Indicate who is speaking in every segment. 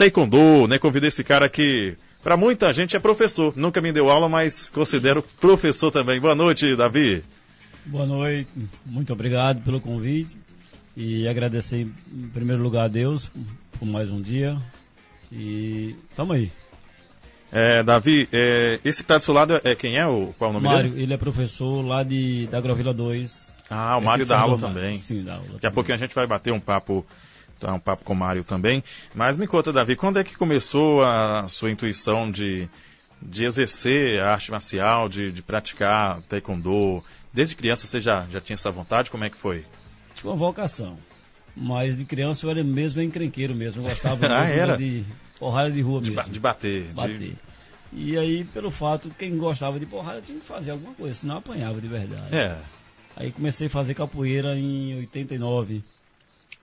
Speaker 1: taekwondo, né? Convidei esse cara que, para muita gente, é professor. Nunca me deu aula, mas considero professor também. Boa noite, Davi.
Speaker 2: Boa noite, muito obrigado pelo convite e agradecer em primeiro lugar a Deus por mais um dia e tamo aí.
Speaker 1: É, Davi, é, esse que está do seu lado é quem é? O, qual é o nome
Speaker 2: Mário,
Speaker 1: dele?
Speaker 2: ele é professor lá de, da Agrovila 2.
Speaker 1: Ah, o Mário dá aula também.
Speaker 2: Sim, dá aula.
Speaker 1: Daqui a pouquinho a gente vai bater um papo, tá, um papo com o Mário também. Mas me conta, Davi, quando é que começou a sua intuição de, de exercer a arte marcial, de, de praticar taekwondo? Desde criança você já, já tinha essa vontade? Como é que foi?
Speaker 2: Tinha uma vocação. Mas de criança eu era mesmo encrenqueiro mesmo. Eu gostava
Speaker 1: Ah, era?
Speaker 2: de porrada de rua
Speaker 1: De,
Speaker 2: mesmo.
Speaker 1: ba- de bater. de-
Speaker 2: bater. E aí, pelo fato, quem gostava de porrada tinha que fazer alguma coisa, senão apanhava de verdade.
Speaker 1: É.
Speaker 2: Aí comecei a fazer capoeira em 89.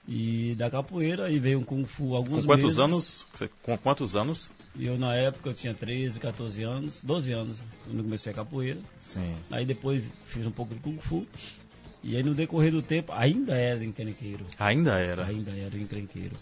Speaker 2: E da capoeira aí veio um Kung Fu alguns
Speaker 1: Com quantos
Speaker 2: meses.
Speaker 1: anos? Com quantos anos?
Speaker 2: E eu na época eu tinha 13, 14 anos, 12 anos, quando comecei a capoeira.
Speaker 1: Sim.
Speaker 2: Aí depois fiz um pouco de Kung Fu. E aí no decorrer do tempo ainda era encrenqueiro.
Speaker 1: Ainda era.
Speaker 2: Ainda era encrenqueiro.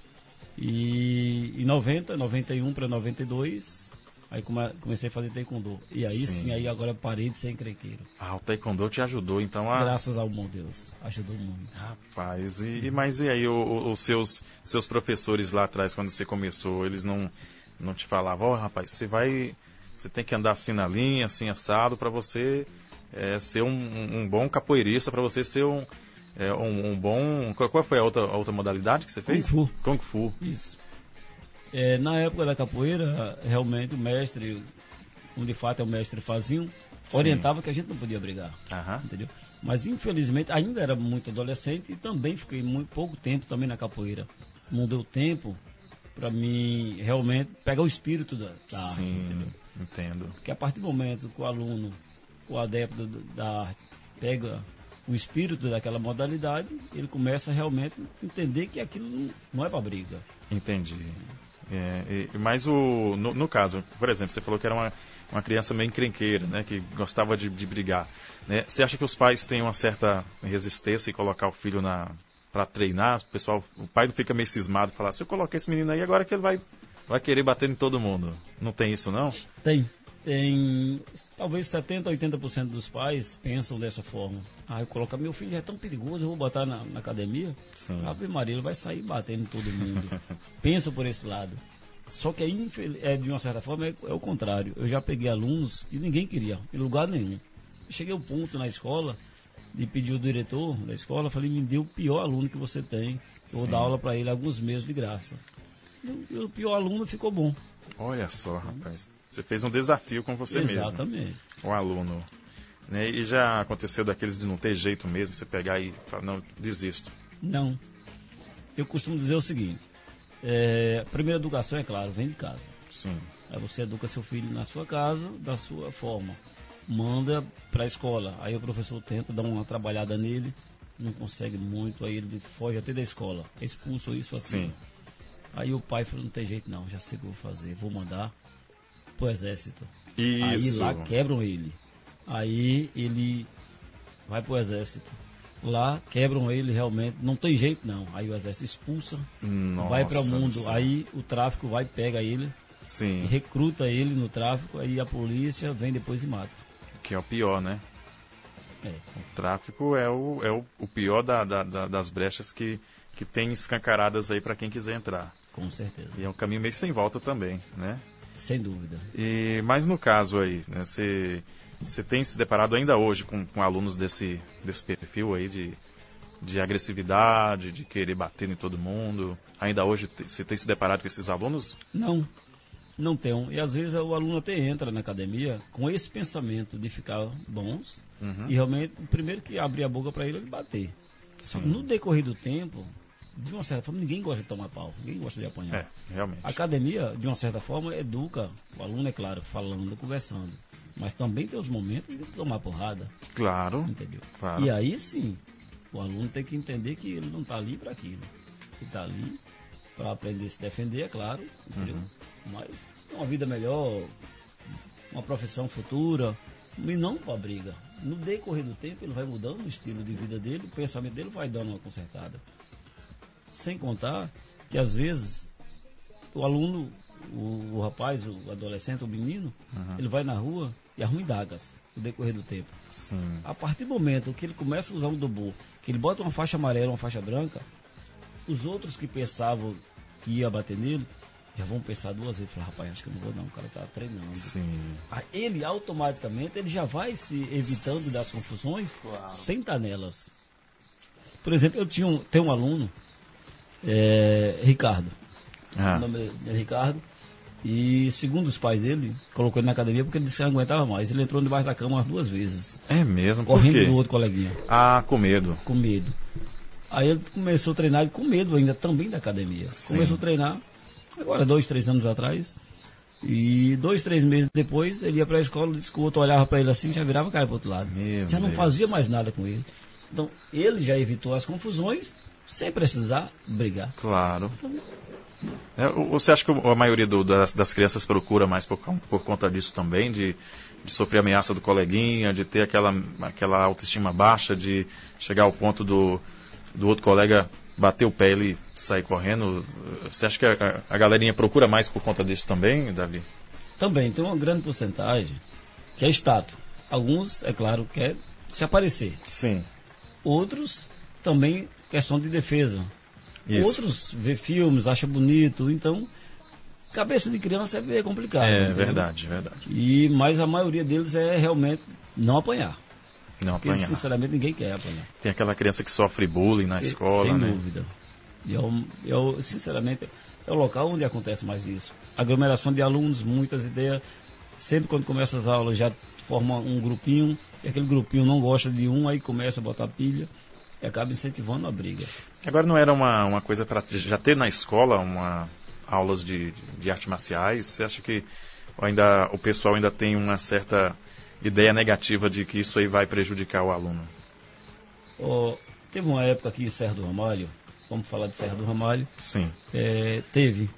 Speaker 2: E em 90, 91 para 92, aí come- comecei a fazer taekwondo. E aí
Speaker 1: Sim.
Speaker 2: sim, aí agora parei de ser encrenqueiro.
Speaker 1: Ah, o taekwondo te ajudou, então, a...
Speaker 2: Graças ao bom Deus. Ajudou muito.
Speaker 1: Rapaz, e, mas e aí o- os seus, seus professores lá atrás, quando você começou, eles não, não te falavam, ó rapaz, você vai. Você tem que andar assim na linha, assim assado, para você é, ser um, um- bom capoeirista, para você ser um, é, um, um bom. Qual, qual foi a outra, a outra modalidade que você fez?
Speaker 2: Kung Fu.
Speaker 1: Kung Fu.
Speaker 2: Isso. É, na época da capoeira, realmente o mestre, um de fato é o mestre Fazinho,
Speaker 1: Sim.
Speaker 2: orientava que a gente não podia brigar.
Speaker 1: Aham.
Speaker 2: entendeu? Mas infelizmente ainda era muito adolescente e também fiquei muito pouco tempo também na capoeira. Não deu tempo para mim realmente pegar o espírito da, da arte,
Speaker 1: Sim,
Speaker 2: entendeu?
Speaker 1: entendo.
Speaker 2: Porque a partir do momento que o aluno, o adepto da arte, pega o espírito daquela modalidade, ele começa realmente a entender que aquilo não é para briga.
Speaker 1: Entendi. É, mas o, no, no caso, por exemplo, você falou que era uma, uma criança meio encrenqueira, né, que gostava de, de brigar. Né? Você acha que os pais têm uma certa resistência em colocar o filho na para treinar? O pessoal, o pai não fica meio cismado, falar, se eu colocar esse menino aí, agora que ele vai, vai querer bater em todo mundo. Não tem isso, não?
Speaker 2: Tem. Tem talvez 70, 80% dos pais pensam dessa forma. Ah, eu colocar meu filho é tão perigoso, eu vou botar na, na academia.
Speaker 1: Sim.
Speaker 2: Ave Maria, ele vai sair batendo em todo mundo. Pensa por esse lado. Só que aí, infel- é, de uma certa forma, é, é o contrário. Eu já peguei alunos que ninguém queria, em lugar nenhum. Cheguei ao ponto na escola de pedir o diretor da escola, falei, me dê o pior aluno que você tem. Eu vou dar aula para ele alguns meses de graça. E o- E o pior aluno ficou bom.
Speaker 1: Olha só, rapaz. Você fez um desafio com você mesmo.
Speaker 2: Exatamente.
Speaker 1: o aluno. Né? E já aconteceu daqueles de não ter jeito mesmo, você pegar e falar, não, desisto.
Speaker 2: Não. Eu costumo dizer o seguinte: é, a primeira educação, é claro, vem de casa.
Speaker 1: Sim.
Speaker 2: Aí você educa seu filho na sua casa, da sua forma. Manda para a escola. Aí o professor tenta dar uma trabalhada nele, não consegue muito, aí ele foge até da escola. É expulso isso aqui.
Speaker 1: Sim.
Speaker 2: Aí o pai falou: não tem jeito não, já sei o que eu vou fazer, vou mandar pro exército.
Speaker 1: Isso.
Speaker 2: Aí lá quebram ele. Aí ele vai pro exército. Lá quebram ele realmente, não tem jeito não. Aí o exército expulsa,
Speaker 1: Nossa
Speaker 2: vai para o
Speaker 1: do
Speaker 2: mundo.
Speaker 1: céu.
Speaker 2: Aí o tráfico vai, pega ele,
Speaker 1: Sim,
Speaker 2: recruta ele no tráfico, aí a polícia vem depois e mata.
Speaker 1: que é o pior, né?
Speaker 2: É.
Speaker 1: O tráfico é o, é o, o pior da- da- da- das brechas que, que tem escancaradas aí para quem quiser entrar.
Speaker 2: Com certeza.
Speaker 1: E é um caminho meio sem volta também, né?
Speaker 2: Sem dúvida.
Speaker 1: E, mas no caso aí, né, você, você tem se deparado ainda hoje com, com alunos desse, desse perfil aí de, de agressividade, de querer bater em todo mundo? Ainda hoje você tem se deparado com esses alunos?
Speaker 2: Não, não tem. um. E às vezes o aluno até entra na academia com esse pensamento de ficar bons
Speaker 1: Uhum.
Speaker 2: e realmente o primeiro que abrir a boca para ele é ele bater.
Speaker 1: Sim.
Speaker 2: No decorrer do tempo, de uma certa forma, ninguém gosta de tomar pau, ninguém gosta de apanhar.
Speaker 1: É, realmente.
Speaker 2: A academia, de uma certa forma, educa o aluno, é claro, falando, conversando. Mas também tem os momentos de tomar porrada,
Speaker 1: Claro,
Speaker 2: entendeu?
Speaker 1: claro.
Speaker 2: E aí sim, o aluno tem que entender que ele não está ali para aquilo. Ele está ali para aprender a se defender, é claro, entendeu?
Speaker 1: Uhum.
Speaker 2: Mas ter uma vida melhor, uma profissão futura, e não para briga. No decorrer do tempo, ele vai mudando o estilo de vida dele, o pensamento dele vai dando uma consertada. Sem contar que às vezes o aluno, o, o rapaz, o adolescente, o menino,
Speaker 1: Uhum.
Speaker 2: ele vai na rua e arruma indagas no decorrer do tempo.
Speaker 1: Sim.
Speaker 2: A partir do momento que ele começa a usar um dobô, que ele bota uma faixa amarela, uma faixa branca, os outros que pensavam que ia bater nele, já vão pensar duas vezes. Falar, rapaz, acho que eu não vou não, o cara tá treinando.
Speaker 1: Sim.
Speaker 2: Ele automaticamente ele já vai se evitando das confusões sem estar nelas. Por exemplo, eu tinha um, tem um aluno, é, Ricardo.
Speaker 1: Ah,
Speaker 2: O nome é Ricardo. E segundo os pais dele, colocou ele na academia porque ele disse que não aguentava mais. Ele entrou debaixo da cama umas duas vezes.
Speaker 1: é mesmo?
Speaker 2: Correndo do outro coleguinha,
Speaker 1: Ah, com medo.
Speaker 2: com medo. Aí ele começou a treinar com medo ainda também da academia.
Speaker 1: Sim.
Speaker 2: Começou a treinar, agora dois, três anos atrás. E dois, três meses depois, ele ia para a escola, disse que o outro olhava para ele assim já virava a cara para outro lado.
Speaker 1: Meu
Speaker 2: já não
Speaker 1: Deus.
Speaker 2: fazia mais nada com ele. Então, ele já evitou as confusões sem precisar brigar.
Speaker 1: Claro. É, você acha que a maioria do- das, das crianças procura mais por, por conta disso também? De, de sofrer ameaça do coleguinha, de ter aquela, aquela autoestima baixa, de chegar ao ponto do, do outro colega bater o pé e ele sair correndo? Você acha que a, a galerinha procura mais por conta disso também, Davi?
Speaker 2: Também tem uma grande porcentagem que é estátua. Alguns, é claro, quer se aparecer.
Speaker 1: Sim.
Speaker 2: Outros também questão de defesa.
Speaker 1: Isso.
Speaker 2: Outros vê filmes, acha bonito, então cabeça de criança é complicado.
Speaker 1: é
Speaker 2: entendeu?
Speaker 1: verdade, verdade.
Speaker 2: E mas a maioria deles é realmente não apanhar.
Speaker 1: Não
Speaker 2: Porque
Speaker 1: apanhar.
Speaker 2: sinceramente ninguém quer apanhar.
Speaker 1: Tem aquela criança que sofre bullying na escola,
Speaker 2: Sem
Speaker 1: né?
Speaker 2: dúvida. E eu, eu, sinceramente, é o local onde acontece mais isso. Aglomeração de alunos, muitas ideias. Sempre quando começa as aulas já forma um grupinho, e aquele grupinho não gosta de um, aí começa a botar pilha e acaba incentivando a briga.
Speaker 1: Agora não era uma, uma coisa para já ter na escola uma aulas de, de artes marciais? Você acha que ainda o pessoal ainda tem uma certa ideia negativa de que isso aí vai prejudicar o aluno?
Speaker 2: Ó, teve uma época aqui em Serra do Ramalho, vamos falar de Serra do Ramalho,
Speaker 1: Sim.
Speaker 2: é, teve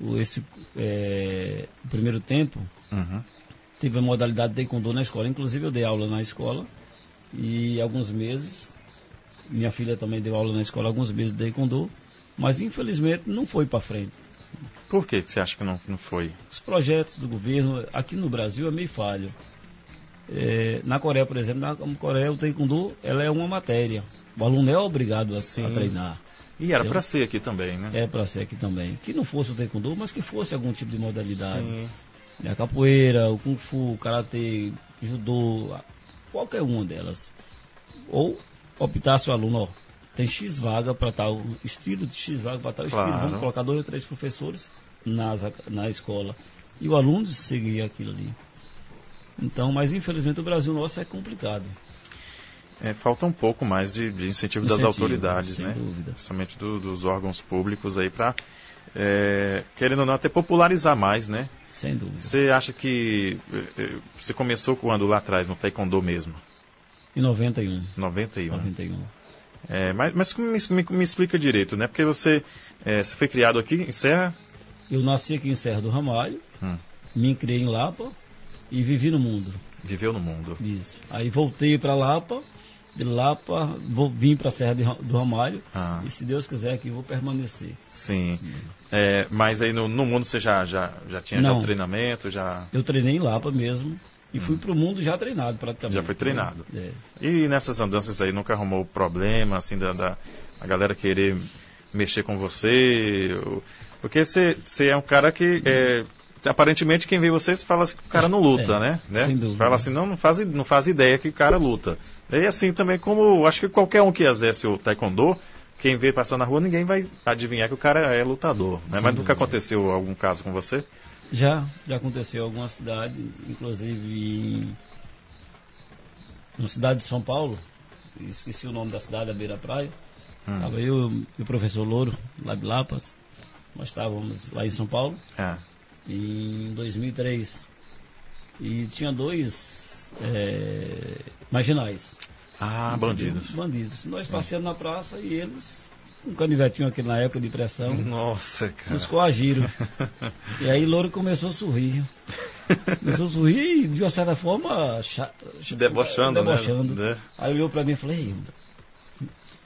Speaker 2: o, esse é, o primeiro tempo,
Speaker 1: Uhum.
Speaker 2: teve a modalidade de taekwondo na escola. Inclusive eu dei aula na escola e alguns meses, minha filha também deu aula na escola alguns meses de taekwondo, mas infelizmente não foi para frente.
Speaker 1: Por que você acha que não, não foi?
Speaker 2: Os projetos do governo aqui no Brasil é meio falho. É, na Coreia, por exemplo, na Coreia o taekwondo ela é uma matéria. O aluno é obrigado a, a treinar.
Speaker 1: E era para ser aqui também, né?
Speaker 2: É para ser aqui também. Que não fosse o taekwondo, mas que fosse algum tipo de modalidade.
Speaker 1: Sim.
Speaker 2: né, A capoeira, o kung fu, o karatê, judô, qualquer uma delas. Ou optasse o aluno, ó, tem X vaga para tal estilo, de X vaga para tal
Speaker 1: Claro.
Speaker 2: estilo, vamos colocar dois ou três professores nas, na escola. E o aluno seguia aquilo ali. Então, mas infelizmente o Brasil nosso é complicado.
Speaker 1: É, falta um pouco mais de, de incentivo, das
Speaker 2: Incentivo,
Speaker 1: autoridades,
Speaker 2: sem
Speaker 1: né?
Speaker 2: dúvida.
Speaker 1: Principalmente do- dos órgãos públicos aí para, querendo ou não, até popularizar mais, né?
Speaker 2: Sem dúvida.
Speaker 1: Você acha que eh, eh, você começou quando lá atrás, no Taekwondo mesmo?
Speaker 2: Em 91.
Speaker 1: 91.
Speaker 2: 91.
Speaker 1: É, mas mas me, me- me explica direito, né? Porque você, eh, você foi criado aqui em Serra?
Speaker 2: Eu nasci aqui em Serra do Ramalho,
Speaker 1: Hum,
Speaker 2: me criei em Lapa e vivi no mundo.
Speaker 1: viveu no mundo.
Speaker 2: Isso. Aí voltei para Lapa, de Lapa vou, vim para Serra de do Ramalho
Speaker 1: Ah,
Speaker 2: e se Deus quiser aqui vou permanecer.
Speaker 1: sim. É, mas aí no, no mundo você já, já, já tinha já
Speaker 2: Não.
Speaker 1: treinamento, já...
Speaker 2: Eu treinei em Lapa mesmo e fui para o mundo já treinado praticamente.
Speaker 1: Já foi treinado.
Speaker 2: É.
Speaker 1: E nessas andanças aí nunca arrumou problema, assim, da, da a galera querer mexer com você? Porque você é um cara que, é, aparentemente, quem vê você fala assim que o cara não luta,
Speaker 2: É,
Speaker 1: né? né?
Speaker 2: sem dúvida.
Speaker 1: Fala assim, não, não faz, não faz ideia que o cara luta. E assim também como, acho que qualquer um que exerce o taekwondo, quem vê passar na rua, ninguém vai adivinhar que o cara é lutador, né? Mas nunca aconteceu algum caso com você?
Speaker 2: Já, já aconteceu em alguma cidade, inclusive em na cidade de São Paulo, esqueci o nome da cidade, a Beira Praia.
Speaker 1: Hum.
Speaker 2: Estava eu e o professor Louro, lá de Lapas. Nós estávamos lá em São Paulo.
Speaker 1: É.
Speaker 2: em 2003 e tinha dois é, marginais.
Speaker 1: Ah, bandidos.
Speaker 2: Bandidos. Nós
Speaker 1: Sim.
Speaker 2: passeamos na praça e eles, um canivetinho aqui na época de pressão,
Speaker 1: Nossa, cara.
Speaker 2: nos coagiram. e aí Louro começou a sorrir. Começou a sorrir e de uma certa forma cha- cha-
Speaker 1: Debochando,
Speaker 2: debochando.
Speaker 1: Né?
Speaker 2: Aí olhou pra mim e falei, "Ei,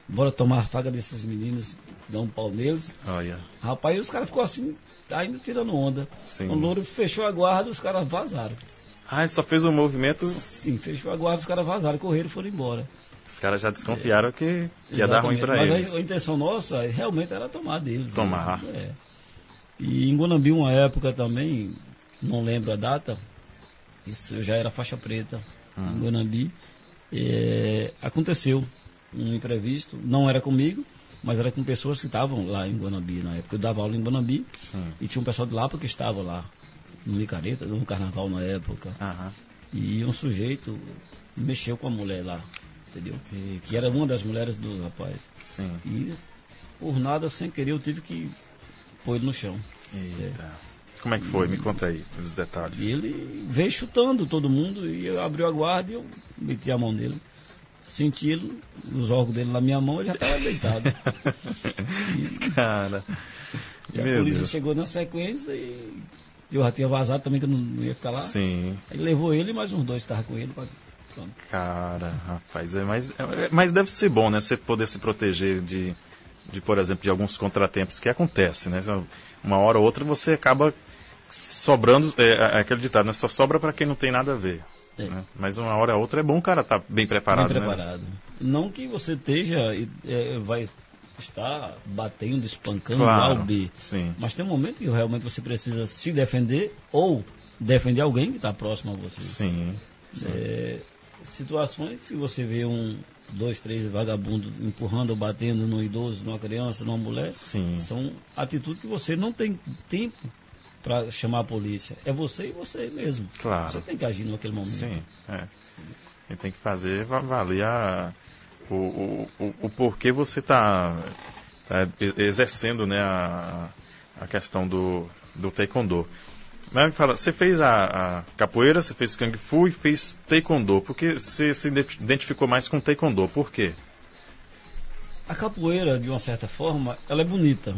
Speaker 2: bora tomar a faga desses meninos, dar um pau neles.
Speaker 1: Olha.
Speaker 2: Rapaz, os caras ficou assim, ainda tirando onda.
Speaker 1: Sim.
Speaker 2: O louro fechou a guarda, os caras vazaram.
Speaker 1: Ah, ele só fez um movimento.
Speaker 2: Sim, fechou a guarda, os caras vazaram, correram e foram embora.
Speaker 1: Os caras já desconfiaram que, que ia dar ruim
Speaker 2: Exatamente.
Speaker 1: pra
Speaker 2: Mas
Speaker 1: eles.
Speaker 2: a, a intenção nossa realmente era tomar deles.
Speaker 1: Tomar.
Speaker 2: né? É. E em Guanambi, uma época também, não lembro a data, isso eu já era faixa preta
Speaker 1: Hum.
Speaker 2: em Guanambi. é, aconteceu um imprevisto, não era comigo, mas era com pessoas que estavam lá em Guanambi na época. Eu dava aula em Guanambi
Speaker 1: Sim.
Speaker 2: e tinha um pessoal de Lapa que estava lá, no Micareta, no carnaval na época. E um sujeito mexeu com a mulher lá, entendeu? Que era uma das mulheres do rapaz.
Speaker 1: Sim.
Speaker 2: E por nada, sem querer, eu tive que pôr ele no chão.
Speaker 1: Eita. Como é que foi? Me conta aí os detalhes.
Speaker 2: E ele veio chutando todo mundo e eu abriu a guarda e eu meti a mão nele. Senti ele, os órgãos dele na minha mão, ele já estava deitado.
Speaker 1: Cara.
Speaker 2: E a
Speaker 1: Meu
Speaker 2: polícia
Speaker 1: Deus.
Speaker 2: chegou na sequência e eu já tinha vazado também, que eu não, ia ficar lá.
Speaker 1: Sim.
Speaker 2: Aí levou ele e mais uns dois que estavam com ele. Pra...
Speaker 1: Cara, rapaz, é mais, é- mas deve ser bom, né? Você poder se proteger de, de, por exemplo, de alguns contratempos que acontecem, né? Uma hora ou outra você acaba sobrando, é, é aquele ditado, né? Só sobra para quem não tem nada a ver.
Speaker 2: É.
Speaker 1: né? Mas uma hora ou outra é bom o cara estar bem preparado,
Speaker 2: bem
Speaker 1: né?
Speaker 2: preparado. Não que você esteja, é, vai estar batendo, espancando
Speaker 1: Claro,
Speaker 2: A ou B.
Speaker 1: sim.
Speaker 2: Mas tem um momento que realmente você precisa se defender ou defender alguém que está próximo a você.
Speaker 1: Sim.
Speaker 2: É, situações que você vê um, dois, três vagabundos empurrando ou batendo num idoso, numa criança, numa mulher,
Speaker 1: Sim.
Speaker 2: são atitudes que você não tem tempo para chamar a polícia. É você e você mesmo.
Speaker 1: Claro.
Speaker 2: Você tem que agir naquele momento.
Speaker 1: Sim, é. E tem que fazer va- valer a, o, o, o, o porquê você está exercendo né, a, a questão do, do taekwondo. Me fala, você fez a, a capoeira, você fez kung fu e fez taekwondo. Por que você se ide- identificou mais com taekwondo? Por quê?
Speaker 2: A capoeira, de uma certa forma, ela é bonita.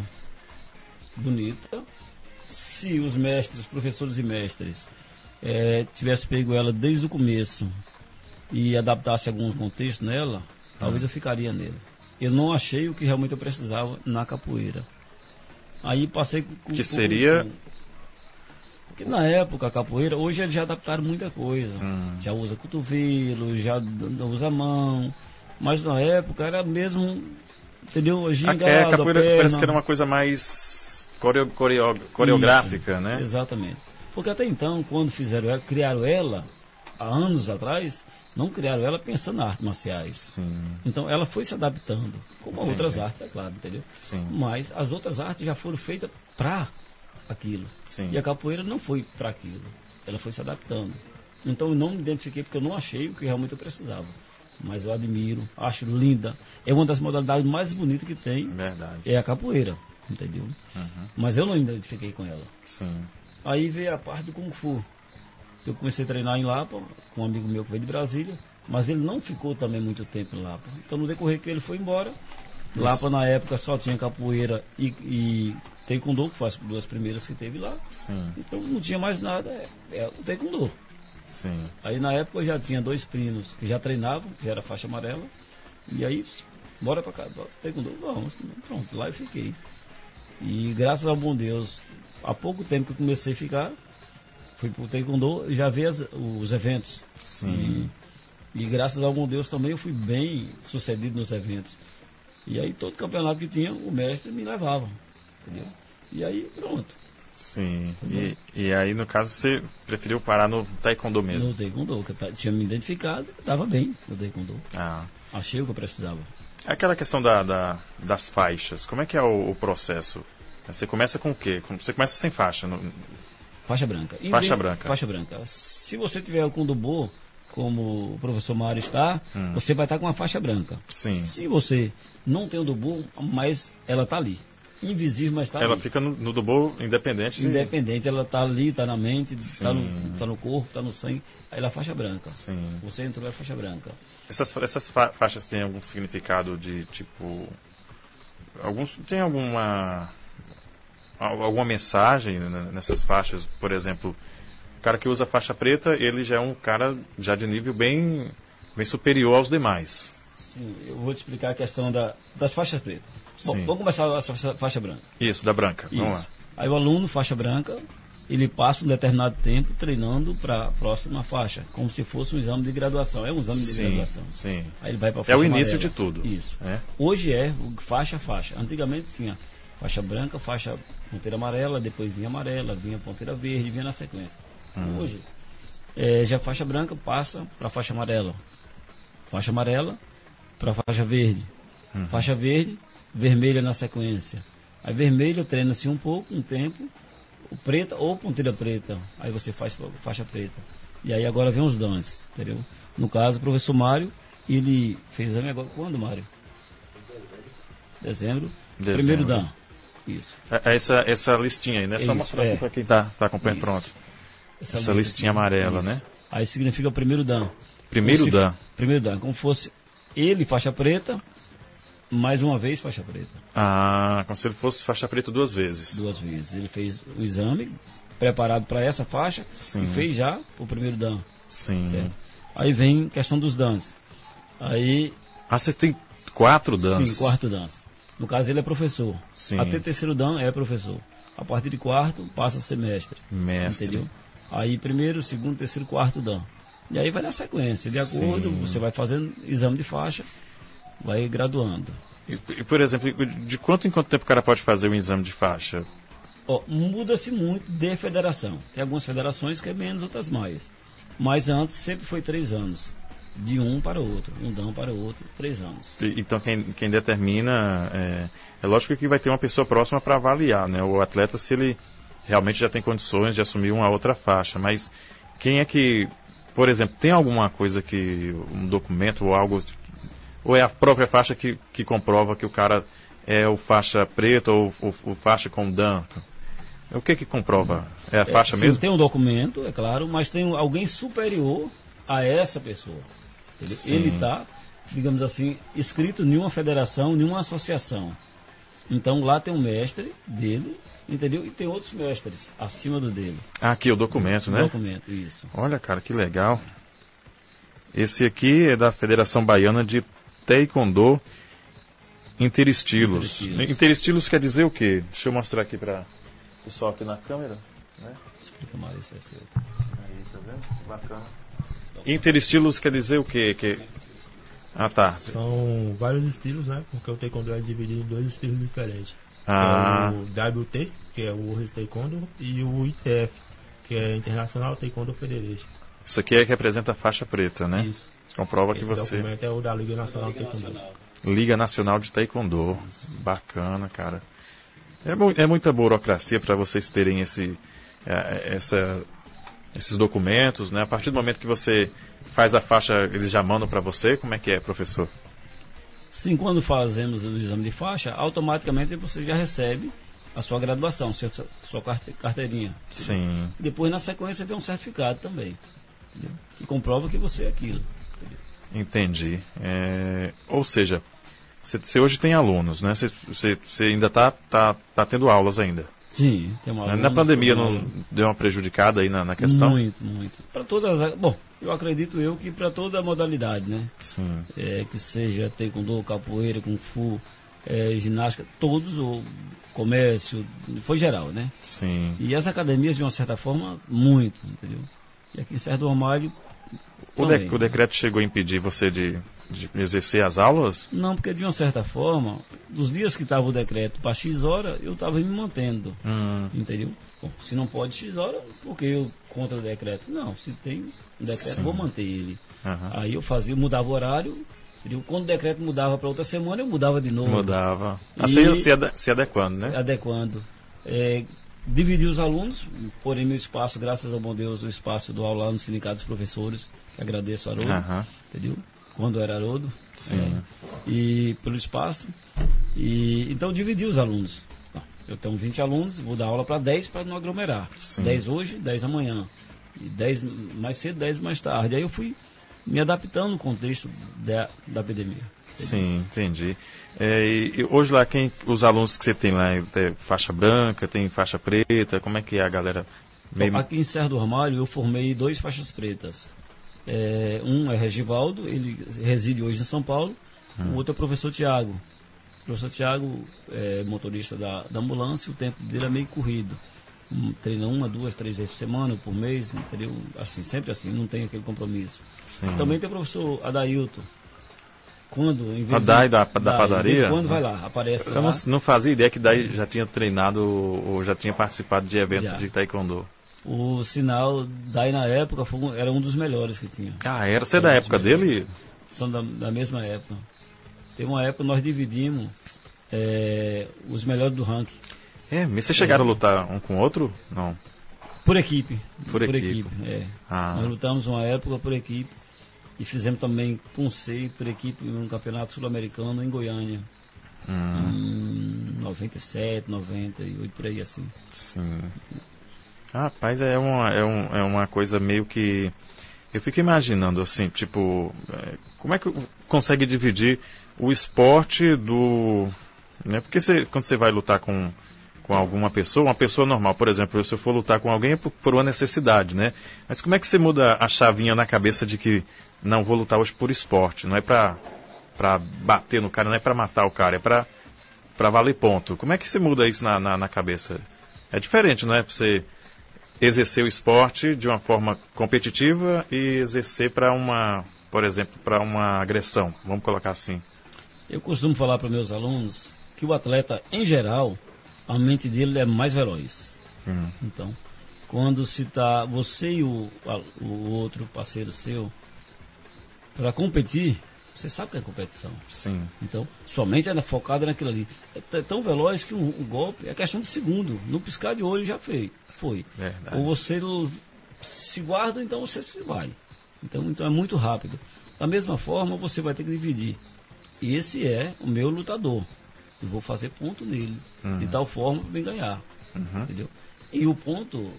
Speaker 2: Bonita. Se os mestres, professores e mestres, eh, tivessem pego ela desde o começo e adaptasse algum contexto nela, talvez eu ficaria nele. Eu não achei o que realmente eu precisava na capoeira. Aí passei com.
Speaker 1: Que seria?
Speaker 2: com- Porque na época a capoeira, hoje eles já adaptaram muita coisa.
Speaker 1: Hum.
Speaker 2: Já usa cotovelo, já usa mão. Mas na época era mesmo, entendeu?
Speaker 1: A,
Speaker 2: Gingado,
Speaker 1: é, a capoeira
Speaker 2: perna.
Speaker 1: parece que era uma coisa mais coreo, coreo- coreográfica,
Speaker 2: Isso,
Speaker 1: né?
Speaker 2: Exatamente. Porque até então, quando fizeram ela, criaram ela, há anos atrás, não criaram ela pensando em artes marciais.
Speaker 1: Sim,
Speaker 2: Então ela foi se adaptando, como a
Speaker 1: Entendi.
Speaker 2: outras artes, é claro, entendeu?
Speaker 1: sim,
Speaker 2: Mas as outras artes já foram feitas para aquilo.
Speaker 1: sim.
Speaker 2: E a capoeira não foi para aquilo. Ela foi se adaptando. Então eu não me identifiquei porque eu não achei o que realmente eu precisava. Mas eu admiro, acho linda. É uma das modalidades mais bonitas que tem,
Speaker 1: Verdade.
Speaker 2: é a capoeira, entendeu?
Speaker 1: Uhum.
Speaker 2: Mas eu não me identifiquei com ela.
Speaker 1: Sim.
Speaker 2: Aí veio a parte do Kung Fu. Eu comecei a treinar em Lapa, com um amigo meu que veio de Brasília, mas ele não ficou também muito tempo em Lapa. Então no decorrer que ele foi embora, Lapa na época só tinha capoeira e, e taekwondo, que foi as duas primeiras que teve lá.
Speaker 1: Sim,
Speaker 2: Então não tinha mais nada, é, é o taekwondo.
Speaker 1: sim.
Speaker 2: Aí na época eu já tinha dois primos que já treinavam, que já era faixa amarela. E aí, bora pra cá, taekwondo, vamos. Pronto, lá eu fiquei. E graças ao bom Deus, há pouco tempo que eu comecei a ficar, fui pro taekwondo e já vi as- os eventos.
Speaker 1: Sim.
Speaker 2: E, e graças ao bom Deus também eu fui bem sucedido nos eventos. E aí todo campeonato que tinha, o mestre me levava. Entendeu? E aí pronto.
Speaker 1: Sim. E, e aí, no caso, você preferiu parar no taekwondo mesmo?
Speaker 2: No taekwondo, que eu tinha me identificado, estava bem no taekwondo.
Speaker 1: Ah.
Speaker 2: Achei o que eu precisava.
Speaker 1: Aquela questão da, da- das faixas, como é que é o, o processo? Você começa com o quê? Você começa sem faixa. no-
Speaker 2: Faixa branca. E
Speaker 1: Faixa
Speaker 2: vem-
Speaker 1: branca.
Speaker 2: Faixa branca. Se você tiver o Kundubô, como o professor Mário está,
Speaker 1: Hum.
Speaker 2: você vai estar com uma faixa branca.
Speaker 1: Sim.
Speaker 2: Se você não tem o Dubu, mas ela está ali. Invisível, mas está
Speaker 1: Ela
Speaker 2: ali.
Speaker 1: fica no, no Dubu independente.
Speaker 2: Independente, ela está ali, está na mente, está
Speaker 1: Sim.
Speaker 2: no, tá no corpo, está no sangue. Aí ela é faixa branca.
Speaker 1: Sim.
Speaker 2: Você entrou é faixa branca.
Speaker 1: Essas, essas fa- faixas têm algum significado de tipo. Alguns, tem alguma. al- Alguma mensagem nessas faixas? Por exemplo, o cara que usa faixa preta, ele já é um cara já de nível bem, bem superior aos demais.
Speaker 2: Sim, eu vou te explicar a questão da, das faixas pretas. Bom, vamos começar a faixa, faixa branca.
Speaker 1: Isso, da branca. Vamos
Speaker 2: Isso. Aí o aluno, faixa branca, ele passa um determinado tempo treinando para a próxima faixa, como se fosse um exame de graduação. É um exame
Speaker 1: sim,
Speaker 2: de graduação.
Speaker 1: Sim.
Speaker 2: Aí ele vai para
Speaker 1: É o início amarela. de tudo.
Speaker 2: Isso.
Speaker 1: É?
Speaker 2: Hoje é faixa a faixa. Antigamente tinha faixa branca, faixa ponteira amarela, depois vinha amarela, vinha ponteira verde, vinha na sequência. Hum. Hoje é, já faixa branca passa para faixa amarela. Faixa amarela para faixa verde. Hum. Faixa verde, vermelha na sequência. Aí vermelha treina-se um pouco, um tempo, preta ou ponteira preta. Aí você faz faixa preta. E aí agora vem os dons, entendeu? No caso, o professor Mário, ele fez exame agora quando, Mário? Dezembro. Dezembro. Primeiro dan. Isso.
Speaker 1: É, é essa, essa listinha aí, né? Só mostrar é. para quem está tá acompanhando Isso. pronto. Essa, essa listinha amarela, Isso. né?
Speaker 2: Aí significa primeiro dan.
Speaker 1: Primeiro dan.
Speaker 2: Primeiro dan. Como fosse ele, faixa preta, mais uma vez faixa preta.
Speaker 1: Ah, como se ele fosse faixa preta duas vezes.
Speaker 2: Duas vezes. Ele fez o exame preparado para essa faixa Sim. e fez já o primeiro dan.
Speaker 1: Sim. Certo?
Speaker 2: Aí vem questão dos dans. Aí.
Speaker 1: Ah, você tem quatro dans?
Speaker 2: Sim, quarto dans. No caso, ele é professor.
Speaker 1: Sim.
Speaker 2: Até terceiro dan é professor. A partir de quarto, passa a ser mestre.
Speaker 1: Mestre.
Speaker 2: Entendeu? Aí, primeiro, segundo, terceiro, quarto dan. E aí vai na sequência. De acordo, Sim. você vai fazendo exame de faixa vai graduando.
Speaker 1: E, e, por exemplo, de quanto em quanto tempo o cara pode fazer um exame de faixa?
Speaker 2: Oh, Muda-se muito de federação. Tem algumas federações que é menos, outras mais. Mas antes sempre foi três anos. De um para o outro, um dão para o outro, três anos.
Speaker 1: E, então quem, quem determina, é, é, lógico que vai ter uma pessoa próxima para avaliar, né? O atleta se ele realmente já tem condições de assumir uma outra faixa. Mas quem é que, por exemplo, tem alguma coisa que, um documento ou algo ou é a própria faixa que, que comprova que o cara é o faixa preta ou o, faixa com dan? O que que comprova? É a faixa
Speaker 2: é,
Speaker 1: sim, mesmo?
Speaker 2: Tem um documento, é claro, mas tem alguém superior a essa pessoa. Ele está, digamos assim, inscrito em uma federação, em uma associação. Então lá tem um mestre dele, entendeu? E tem outros mestres acima do dele.
Speaker 1: Ah, aqui o documento, o né?
Speaker 2: documento, isso.
Speaker 1: Olha, cara, que legal. Esse aqui é da Federação Baiana de Taekwondo Interestilos. Interestilos. Interestilos quer dizer o quê? Deixa eu mostrar aqui para o pessoal aqui na câmera. Né?
Speaker 2: Explica mais é
Speaker 1: Aí, tá vendo? Bacana. Interestilos quer dizer o quê? Que... Ah, tá.
Speaker 3: São vários estilos, né? Porque o Taekwondo é dividido em dois estilos diferentes.
Speaker 1: Ah.
Speaker 3: É o WT, que é o World Taekwondo, e o ITF, que é International Taekwondo Federation.
Speaker 1: Isso aqui é que representa a faixa preta, né?
Speaker 3: Isso.
Speaker 1: Comprova
Speaker 3: Esse
Speaker 1: que você.
Speaker 3: documento é o da Liga Nacional Liga de Taekwondo.
Speaker 1: Nacional. Liga Nacional de Taekwondo. Bacana, cara. É, é muita burocracia para vocês terem esse, é, essa, esses documentos, né? A partir do momento que você faz a faixa, eles já mandam para você? Como é que é, professor?
Speaker 2: Sim, quando fazemos o exame de faixa, automaticamente você já recebe a sua graduação, sua, sua carteirinha.
Speaker 1: Sim.
Speaker 2: Depois, na sequência, vem um certificado também, que comprova que você é aquilo.
Speaker 1: Entendi. É, ou seja, você hoje tem alunos, né? Você ainda está tá, tá tendo aulas ainda.
Speaker 2: Sim, tem uma
Speaker 1: Na pandemia não deu uma prejudicada aí na, na questão?
Speaker 2: Muito, muito. Para todas as, Bom, eu acredito eu que para toda a modalidade, né?
Speaker 1: Sim.
Speaker 2: É, que seja taekwondo, capoeira, kung fu, é, ginástica, todos, o comércio, foi geral, né?
Speaker 1: Sim.
Speaker 2: E as academias, de uma certa forma, muito, entendeu? E aqui em Serra do Ramalho,
Speaker 1: o, de, o, decreto chegou a impedir você de, de, exercer as aulas?
Speaker 2: Não, porque de uma certa forma, dos dias que estava o decreto para X hora, eu estava me mantendo.
Speaker 1: Hum.
Speaker 2: Entendeu? Bom, se não pode X hora, porque eu contra o decreto? Não, se tem um decreto, Sim. vou manter ele.
Speaker 1: Uhum.
Speaker 2: Aí eu fazia, mudava o horário, quando o decreto mudava para outra semana, eu mudava de novo.
Speaker 1: Mudava. Assim, se, se adequando, né?
Speaker 2: Adequando. É, dividi os alunos, porém meu espaço, graças ao bom Deus, o espaço do aula no Sindicato dos Professores, que agradeço a Haroldo,
Speaker 1: uhum.
Speaker 2: entendeu? Quando era Haroldo.
Speaker 1: Sim. É,
Speaker 2: e pelo espaço. E, então dividi os alunos. Eu tenho 20 alunos, vou dar aula para 10 para não aglomerar.
Speaker 1: Sim.
Speaker 2: 10 hoje, 10 amanhã. E 10 mais cedo, 10 mais tarde. Aí eu fui me adaptando no contexto da, da epidemia.
Speaker 1: Sim, entendi. É, e hoje lá, quem, os alunos que você tem lá, tem faixa branca, tem faixa preta, como é que é a galera?
Speaker 2: Meio... Aqui em Serra do Armário eu formei dois faixas pretas. É, um é Regivaldo, ele reside hoje em São Paulo, hum. o outro é o professor Tiago. O professor Tiago é motorista da, da ambulância, o tempo dele é meio corrido. Um, treina uma, duas, três vezes por semana, por mês, entendeu? Assim, sempre assim, não tem aquele compromisso.
Speaker 1: Sim.
Speaker 2: Também tem o professor Adailton. Quando, em vez
Speaker 1: Adai
Speaker 2: de-
Speaker 1: da- da
Speaker 2: Dai,
Speaker 1: padaria?
Speaker 2: quando vai lá, aparece
Speaker 1: Eu
Speaker 2: lá.
Speaker 1: não, não fazia ideia que daí já tinha treinado ou já tinha participado de evento
Speaker 2: Já.
Speaker 1: de taekwondo.
Speaker 2: O sinal, daí na época, foi era um dos melhores que tinha.
Speaker 1: Ah, era você é da época dele?
Speaker 2: São da, da mesma época. Tem uma época nós dividimos é, os melhores do ranking.
Speaker 1: É, mas vocês chegaram a lutar um com o outro? Não.
Speaker 2: Por equipe.
Speaker 1: Por equipe.
Speaker 2: é.
Speaker 1: Ah.
Speaker 2: Nós lutamos uma época por equipe e fizemos também Puncei por equipe no Campeonato Sul-Americano em Goiânia.
Speaker 1: Hum,
Speaker 2: Em 97, 98, por aí assim.
Speaker 1: sim. Rapaz, é uma, é, um, é uma coisa meio que. Eu fico imaginando assim, tipo, é, como é que consegue dividir o esporte do. Né? Porque você, quando você vai lutar com, com alguma pessoa, uma pessoa normal, por exemplo, se eu for lutar com alguém é por, por uma necessidade, né? Mas como é que você muda a chavinha na cabeça de que não vou lutar hoje por esporte, não é pra, pra bater no cara, não é pra matar o cara, é pra, pra valer ponto. Como é que você muda isso na, na, na cabeça? É diferente, não é? Você exercer o esporte de uma forma competitiva e exercer para uma, por exemplo, para uma agressão, vamos colocar assim.
Speaker 2: Eu costumo falar para meus alunos que o atleta, em geral, a mente dele é mais veloz.
Speaker 1: Hum,
Speaker 2: Então, quando se tá você e o, o outro parceiro seu para competir, você sabe que é competição.
Speaker 1: sim,
Speaker 2: Então, sua mente é focada naquilo ali. É t- tão veloz que um, um golpe é questão de segundo. No piscar de olho já fez, foi.
Speaker 1: verdade.
Speaker 2: Ou você se guarda, então você se vai. Então, então é muito rápido. Da mesma forma, você vai ter que dividir. Esse é o meu lutador. Eu vou fazer ponto nele.
Speaker 1: Uhum.
Speaker 2: De tal forma para ganhar.
Speaker 1: Uhum.
Speaker 2: Entendeu? E o ponto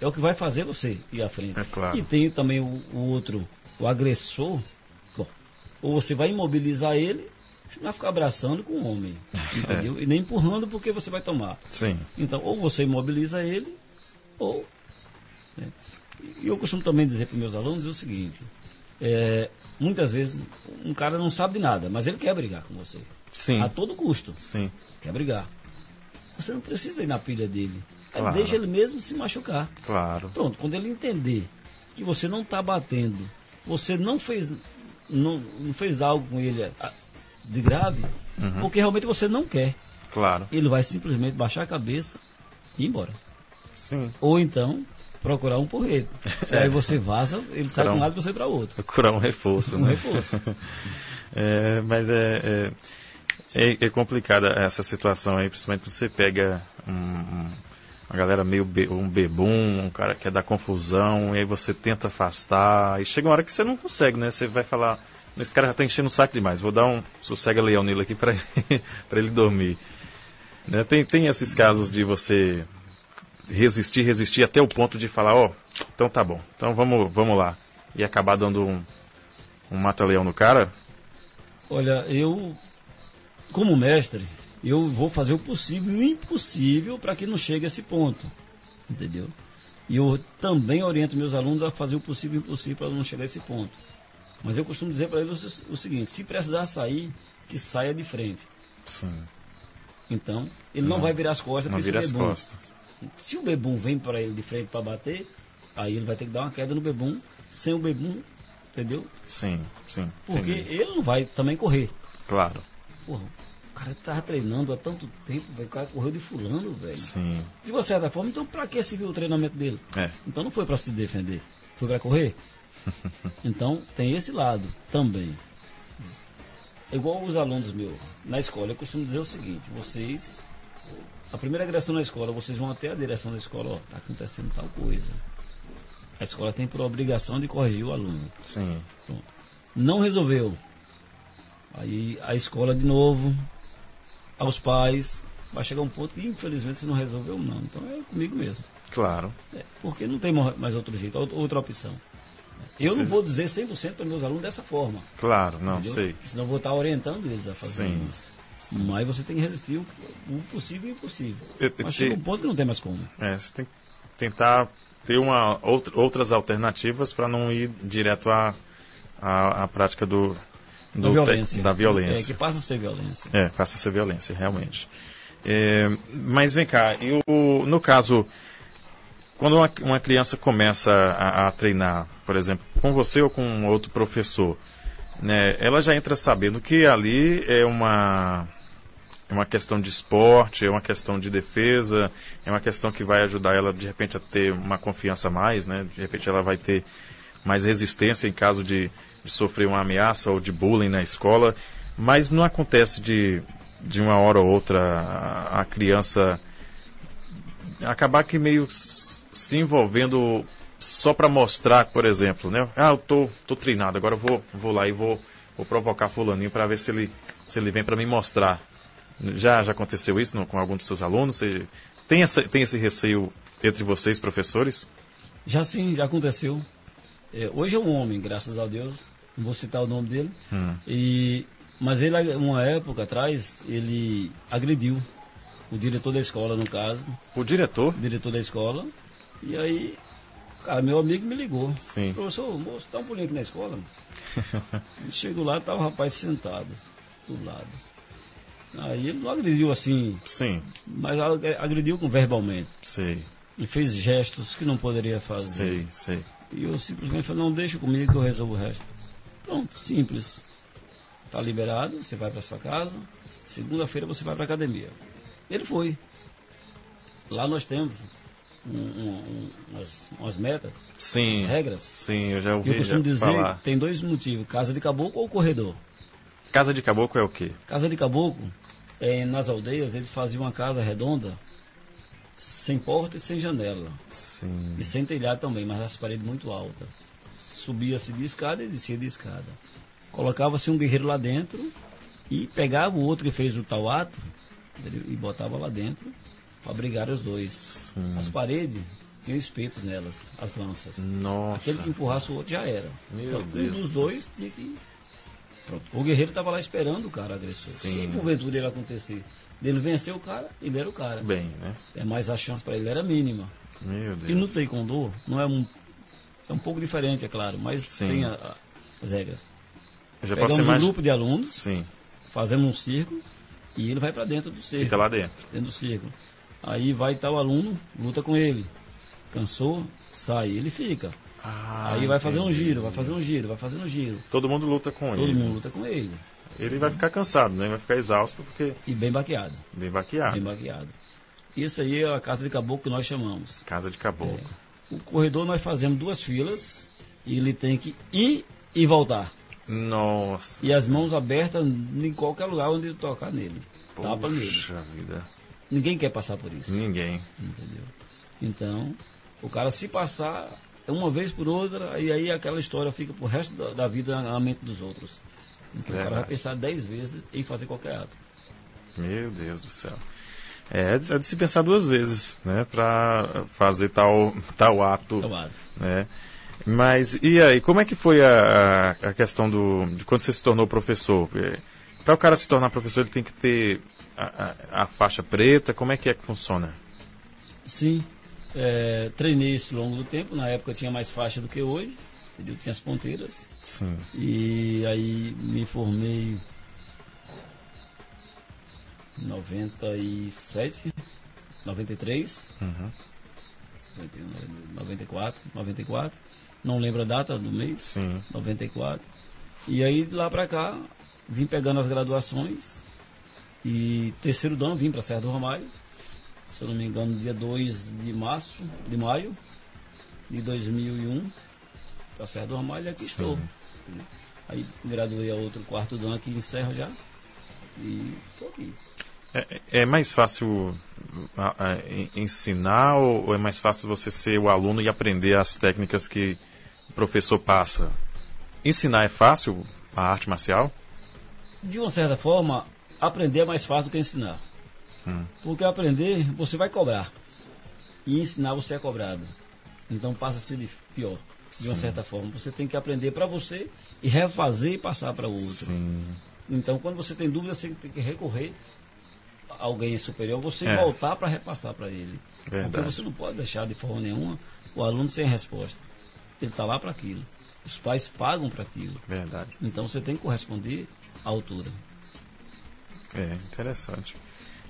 Speaker 2: é o que vai fazer você ir à frente.
Speaker 1: É claro.
Speaker 2: E tem também o, o outro, o agressor. Bom, ou você vai imobilizar ele, você não vai ficar abraçando com o homem. Entendeu? E nem empurrando porque você vai tomar.
Speaker 1: Sim,
Speaker 2: Então, ou você imobiliza ele, ou. né? E eu costumo também dizer para meus alunos o seguinte: é, muitas vezes um cara não sabe de nada, mas ele quer brigar com você.
Speaker 1: Sim,
Speaker 2: A todo custo.
Speaker 1: sim,
Speaker 2: Quer brigar. Você não precisa ir na pilha dele.
Speaker 1: Claro.
Speaker 2: Deixa ele mesmo se machucar.
Speaker 1: claro.
Speaker 2: Pronto, quando ele entender que você não está batendo, você não fez, não, não fez algo com ele ah, de grave,
Speaker 1: Uhum.
Speaker 2: porque realmente você não quer.
Speaker 1: Claro.
Speaker 2: Ele vai simplesmente baixar a cabeça e ir embora.
Speaker 1: Sim.
Speaker 2: Ou então procurar um porrete. E aí você vaza, ele sai para
Speaker 1: um-
Speaker 2: um lado e você para outro.
Speaker 1: Procurar um reforço,
Speaker 2: Um
Speaker 1: né?
Speaker 2: reforço.
Speaker 1: É, mas é, é, é, é complicada essa situação aí, principalmente quando você pega um- um- uma galera meio be- um bebum, um cara que é da confusão, e aí você tenta afastar, e chega uma hora que você não consegue, né? Você vai falar, esse cara já tá enchendo o saco demais, vou dar um sossega-leão nele aqui para ele dormir. Né? Tem, tem esses casos de você resistir, resistir até o ponto de falar, ó, então tá bom, então vamos, vamos lá. E acabar dando um, um mata-leão no cara,
Speaker 2: Olha, eu, como mestre, eu vou fazer o possível e o impossível para que não chegue a esse ponto. Entendeu? E eu também oriento meus alunos a fazer o possível e o impossível para não chegar a esse ponto. Mas eu costumo dizer para eles o, seguinte: se precisar sair, que saia de frente.
Speaker 1: sim.
Speaker 2: Então, ele não,
Speaker 1: Não.
Speaker 2: vai virar as costas para esse
Speaker 1: vira as
Speaker 2: bebum.
Speaker 1: costas.
Speaker 2: Se o bebum vem para ele de frente para bater, aí ele vai ter que dar uma queda no bebum, sem o bebum, entendeu?
Speaker 1: Sim, sim.
Speaker 2: Porque
Speaker 1: entendi.
Speaker 2: ele não vai também correr.
Speaker 1: Claro,
Speaker 2: Porra, o cara tava treinando há tanto tempo, velho. O cara correu de fulano, velho.
Speaker 1: sim.
Speaker 2: De uma certa forma, então pra que se viu o treinamento dele?
Speaker 1: É,
Speaker 2: Então não foi pra se defender, foi pra correr. então tem esse lado também. É igual os alunos meus na escola, eu costumo dizer o seguinte, vocês, a primeira agressão na escola, vocês vão até a direção da escola, ó, tá acontecendo tal coisa. A escola tem por obrigação de corrigir o aluno.
Speaker 1: sim.
Speaker 2: Pronto. Não resolveu. Aí a escola de novo, aos pais, vai chegar um ponto que infelizmente se não resolveu não. Então é comigo mesmo.
Speaker 1: Claro.
Speaker 2: É, porque não tem mais outro jeito, outra opção. Eu não
Speaker 1: Vocês-
Speaker 2: vou dizer 100% para meus alunos dessa forma.
Speaker 1: Claro, não,
Speaker 2: entendeu?
Speaker 1: sei.
Speaker 2: Senão vou estar orientando eles a fazer
Speaker 1: Sim.
Speaker 2: isso. Mas você tem que resistir o, o possível e o impossível.
Speaker 1: Eu- eu
Speaker 2: Mas
Speaker 1: te-
Speaker 2: chega um ponto que não tem mais como.
Speaker 1: É, você tem que tentar ter uma, outra- outras alternativas para não ir direto à, à, à prática do, do
Speaker 2: violência.
Speaker 1: da violência.
Speaker 2: É, que passa a ser violência.
Speaker 1: É, passa a ser violência, realmente. É, mas vem cá, eu, no caso, quando uma, uma criança começa a, a, treinar, por exemplo, com você ou com outro professor, né, ela já entra sabendo que ali é uma, é uma questão de esporte, é uma questão de defesa, é uma questão que vai ajudar ela, de repente, a ter uma confiança mais, né? De repente ela vai ter mais resistência em caso de sofrer uma ameaça ou de bullying na escola, mas não acontece de, de uma hora ou outra a, a criança acabar que meio se envolvendo só para mostrar, por exemplo, né? Ah, eu tô, tô treinado, agora eu vou, vou lá e vou, vou provocar fulaninho para ver se ele, se ele vem para me mostrar. Já, já aconteceu isso no, com algum dos seus alunos? Você tem, essa, tem esse receio entre vocês, professores?
Speaker 2: Já sim, já aconteceu. É, hoje é um homem, graças a Deus. Não vou citar o nome dele. Hum. E, mas ele, uma época atrás, ele agrediu o diretor da escola, no caso.
Speaker 1: O diretor?
Speaker 2: O diretor da escola. E aí, cara, meu amigo me ligou.
Speaker 1: Sim.
Speaker 2: Professor, moço, dá um pulinho aqui na escola. Chego lá, tava o rapaz sentado do lado. Aí ele não agrediu assim.
Speaker 1: Sim.
Speaker 2: Mas agrediu com verbalmente.
Speaker 1: Sei.
Speaker 2: E fez gestos que não poderia fazer.
Speaker 1: Sei, sei.
Speaker 2: E eu simplesmente falei, não, deixa comigo que eu resolvo o resto. Pronto, simples. Está liberado, você vai para sua casa. Segunda-feira você vai para academia. Ele foi. Lá nós temos um, um, umas, umas, metas,
Speaker 1: sim,
Speaker 2: regras.
Speaker 1: Sim, eu já ouvi.
Speaker 2: Eu costumo dizer
Speaker 1: falar.
Speaker 2: tem dois motivos: casa de caboclo ou corredor.
Speaker 1: Casa de caboclo é o quê?
Speaker 2: Casa de caboclo, é, nas aldeias, eles faziam uma casa redonda sem porta e sem janela.
Speaker 1: Sim.
Speaker 2: E sem telhado também, mas as paredes muito altas. Subia-se de escada e descia de escada. Colocava-se um guerreiro lá dentro e pegava o outro que fez o tal ato e botava lá dentro para brigar os dois.
Speaker 1: Sim.
Speaker 2: As paredes tinham espetos nelas, as lanças.
Speaker 1: Nossa.
Speaker 2: Aquele que empurrasse o outro já era.
Speaker 1: Meu
Speaker 2: então,
Speaker 1: Deus.
Speaker 2: Um dos dois tinha que. Pronto. O guerreiro estava lá esperando o cara agressor.
Speaker 1: Sim.
Speaker 2: Se porventura ele acontecer dele vencer o cara, ele era o cara.
Speaker 1: Bem, né?
Speaker 2: É, mas a chance para ele era mínima.
Speaker 1: Meu Deus.
Speaker 2: E no taekwondo não é um é um pouco diferente, é claro, mas
Speaker 1: Sim.
Speaker 2: tem a, a, as regras.
Speaker 1: Eu já
Speaker 2: Pegamos
Speaker 1: posso
Speaker 2: um
Speaker 1: imaginar.
Speaker 2: grupo de alunos,
Speaker 1: Sim,
Speaker 2: fazemos um círculo e ele vai para dentro do círculo.
Speaker 1: fica lá dentro.
Speaker 2: Dentro do círculo. Aí vai tal aluno, luta com ele. Cansou, sai, ele fica.
Speaker 1: Ah,
Speaker 2: Aí vai fazer um giro, vai fazer um giro, vai fazer um giro.
Speaker 1: Todo mundo luta com
Speaker 2: Todo
Speaker 1: ele.
Speaker 2: mundo luta com ele.
Speaker 1: Ele vai ficar cansado, né? Vai ficar exausto porque
Speaker 2: E bem baqueado.
Speaker 1: bem baqueado.
Speaker 2: Bem baqueado. Isso aí é a casa de caboclo que nós chamamos.
Speaker 1: Casa de caboclo.
Speaker 2: O corredor nós fazemos duas filas e ele tem que ir e voltar.
Speaker 1: Nossa.
Speaker 2: E as mãos abertas em qualquer lugar onde ele tocar nele. Tapa nele.
Speaker 1: Vida.
Speaker 2: Ninguém quer passar por isso.
Speaker 1: Ninguém.
Speaker 2: Entendeu? Então, o cara se passar uma vez por outra, e aí aquela história fica pro resto da, da vida na mente dos outros. Então o cara vai pensar dez vezes em fazer qualquer ato.
Speaker 1: Meu Deus do céu. É, é de é de se pensar duas vezes, né? Pra fazer tal, tal ato.
Speaker 2: Tomado.
Speaker 1: né? Mas e aí, como é que foi a, a- questão do de quando você se tornou professor? Para o cara se tornar professor, ele tem que ter a, a- a faixa preta. Como é que é que funciona?
Speaker 2: Sim, é, treinei isso ao longo do tempo. Na época eu tinha mais faixa do que hoje. Entendeu? Tinha as ponteiras.
Speaker 1: Sim.
Speaker 2: E aí me formei 97, 93,
Speaker 1: Uhum.
Speaker 2: 94, 94. Não lembro a data do mês.
Speaker 1: Sim.
Speaker 2: 94. E aí de lá pra cá, vim pegando as graduações. E terceiro dan vim pra Serra do Ramalho. Se eu não me engano, dia 2 de março, de maio de 2001, pra Serra do Ramalho, e aqui
Speaker 1: Sim.
Speaker 2: estou. Aí graduei a outro quarto dan aqui em Serra já. E estou aqui.
Speaker 1: É, é mais fácil ensinar ou é mais fácil você ser o aluno e aprender as técnicas que o professor passa? Ensinar é fácil a arte marcial?
Speaker 2: De uma certa forma, aprender é mais fácil do que ensinar.
Speaker 1: Hum.
Speaker 2: Porque aprender, você vai cobrar. E ensinar, você é cobrado. Então passa a ser pior, de uma
Speaker 1: Sim.
Speaker 2: certa forma. Você tem que aprender para você e refazer e passar para o outro.
Speaker 1: Sim.
Speaker 2: Então, quando você tem dúvida, você tem que recorrer alguém superior, você
Speaker 1: É.
Speaker 2: voltar para repassar para ele. Porque
Speaker 1: Verdade.
Speaker 2: você não pode deixar de forma nenhuma o aluno sem resposta. Ele está lá para aquilo. Os pais pagam para aquilo.
Speaker 1: Verdade.
Speaker 2: Então você tem que corresponder à altura.
Speaker 1: É, interessante.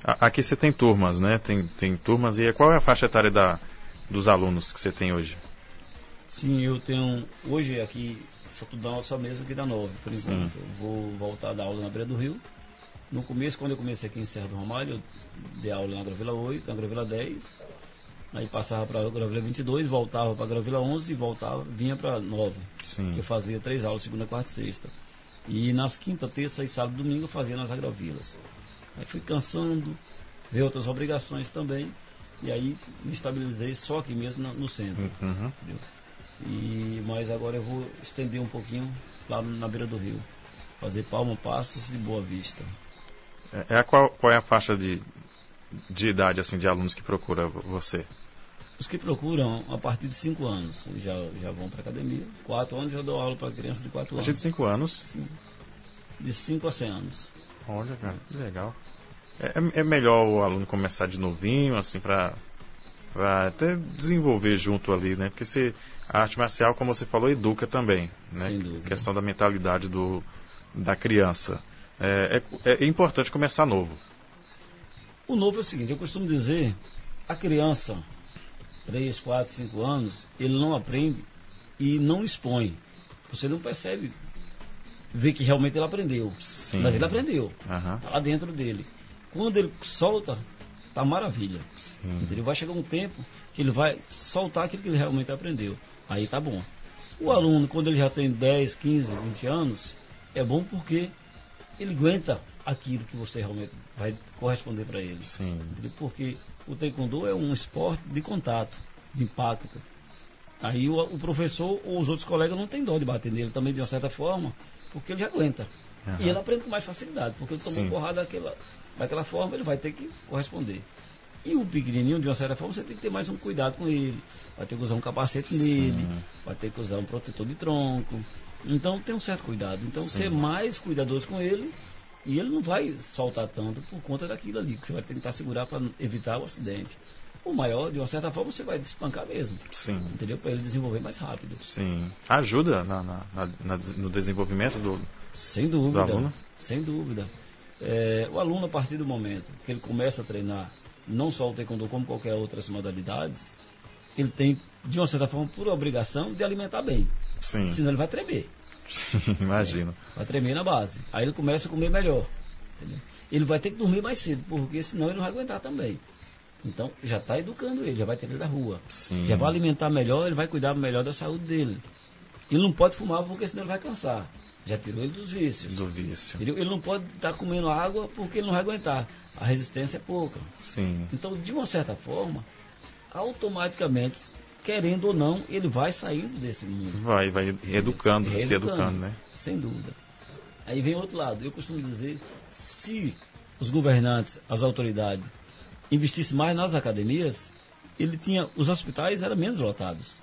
Speaker 1: Aqui você tem turmas, né? Tem, tem turmas. E qual é a faixa etária da, dos alunos que você tem hoje?
Speaker 2: Sim, eu tenho. Hoje aqui, só dando aula só mesmo aqui da 9, por
Speaker 1: Sim.
Speaker 2: enquanto. Eu vou voltar a dar aula na Beira do Rio. No começo, quando eu comecei aqui em Serra do Ramalho, eu dei aula na Gravila 8, na Gravila 10. Aí passava para a Gravila 22, voltava para a Gravila 11 e voltava, vinha para 9.
Speaker 1: Sim.
Speaker 2: Que eu fazia três aulas, segunda, quarta e sexta. E nas quinta, terça e sábado e domingo eu fazia nas agravilas. Aí fui cansando, veio outras obrigações também. E aí me estabilizei só aqui mesmo no, no centro.
Speaker 1: Uhum.
Speaker 2: E, mas agora eu vou estender um pouquinho lá na beira do rio. Fazer Palma, Passos e Boa Vista.
Speaker 1: É, é a qual, qual é a faixa de, de idade assim de alunos que procura vo- você?
Speaker 2: Os que procuram a partir de 5 anos já, já vão para academia. 4 anos já dou aula para crianças de 4
Speaker 1: A
Speaker 2: anos.
Speaker 1: partir de 5 anos.
Speaker 2: Sim. De 5 a 100 anos.
Speaker 1: Olha, cara, que legal. É, é- é melhor o aluno começar de novinho, assim, pra até desenvolver junto ali, né? Porque se, a arte marcial, como você falou, educa também, né?
Speaker 2: Sem dúvida.
Speaker 1: questão da mentalidade do, da criança. É, é- é importante começar novo.
Speaker 2: O novo é o seguinte, eu costumo dizer, a criança, 3, 4, 5 anos, ele não aprende e não expõe. Você não percebe, vê que realmente ele aprendeu.
Speaker 1: Sim.
Speaker 2: Mas ele aprendeu, tá lá dentro dele. Quando ele solta, tá maravilha.
Speaker 1: sim.
Speaker 2: Entendeu? Vai chegar um tempo que ele vai soltar aquilo que ele realmente aprendeu. Aí tá bom. O aluno, quando ele já tem 10, 15, 20 anos, é bom porque ele aguenta aquilo que você realmente vai corresponder para ele.
Speaker 1: Sim.
Speaker 2: Porque o taekwondo é um esporte de contato, de impacto. Aí o, o professor ou os outros colegas não tem dó de bater nele também de uma certa forma, porque ele já aguenta.
Speaker 1: Aham.
Speaker 2: E ele aprende com mais facilidade, porque ele tomou porrada daquela, daquela forma, ele vai ter que corresponder. E o pequenininho, de uma certa forma, você tem que ter mais um cuidado com ele. Vai ter que usar um capacete
Speaker 1: Sim.
Speaker 2: nele, vai ter que usar um protetor de tronco. Então tem um certo cuidado. Então
Speaker 1: Sim.
Speaker 2: ser mais cuidadoso com ele e ele não vai soltar tanto por conta daquilo ali, que você vai tentar segurar para evitar o acidente. O maior, de uma certa forma, você vai despancar mesmo,
Speaker 1: Sim.
Speaker 2: entendeu? Para ele desenvolver mais rápido.
Speaker 1: Sim. Ajuda na, na- na- no desenvolvimento do.
Speaker 2: Sem dúvida.
Speaker 1: Do aluno?
Speaker 2: Sem dúvida. É, o aluno, a partir do momento que ele começa a treinar, não só o taekwondo, como qualquer outras modalidades, ele tem, de uma certa forma, por obrigação de alimentar bem.
Speaker 1: Sim.
Speaker 2: Senão ele vai tremer.
Speaker 1: Sim, imagino.
Speaker 2: Vai tremer na base. Aí ele começa a comer melhor. entendeu? Ele vai ter que dormir mais cedo, porque senão ele não vai aguentar também. Então, já está educando ele, já vai ter ele da rua.
Speaker 1: Sim.
Speaker 2: Já vai alimentar melhor, ele vai cuidar melhor da saúde dele. Ele não pode fumar porque senão ele vai cansar. Já tirou ele dos vícios.
Speaker 1: Do vício.
Speaker 2: Entendeu? Ele não pode estar comendo água porque ele não vai aguentar. A resistência é pouca.
Speaker 1: Sim.
Speaker 2: Então, de uma certa forma, automaticamente, querendo ou não, ele vai saindo desse mundo.
Speaker 1: Vai, vai educando, se
Speaker 2: Reeducando,
Speaker 1: educando, né?
Speaker 2: Sem dúvida. Aí vem outro lado. Eu costumo dizer, se os governantes, as autoridades, investissem mais nas academias, ele tinha, os hospitais eram menos lotados.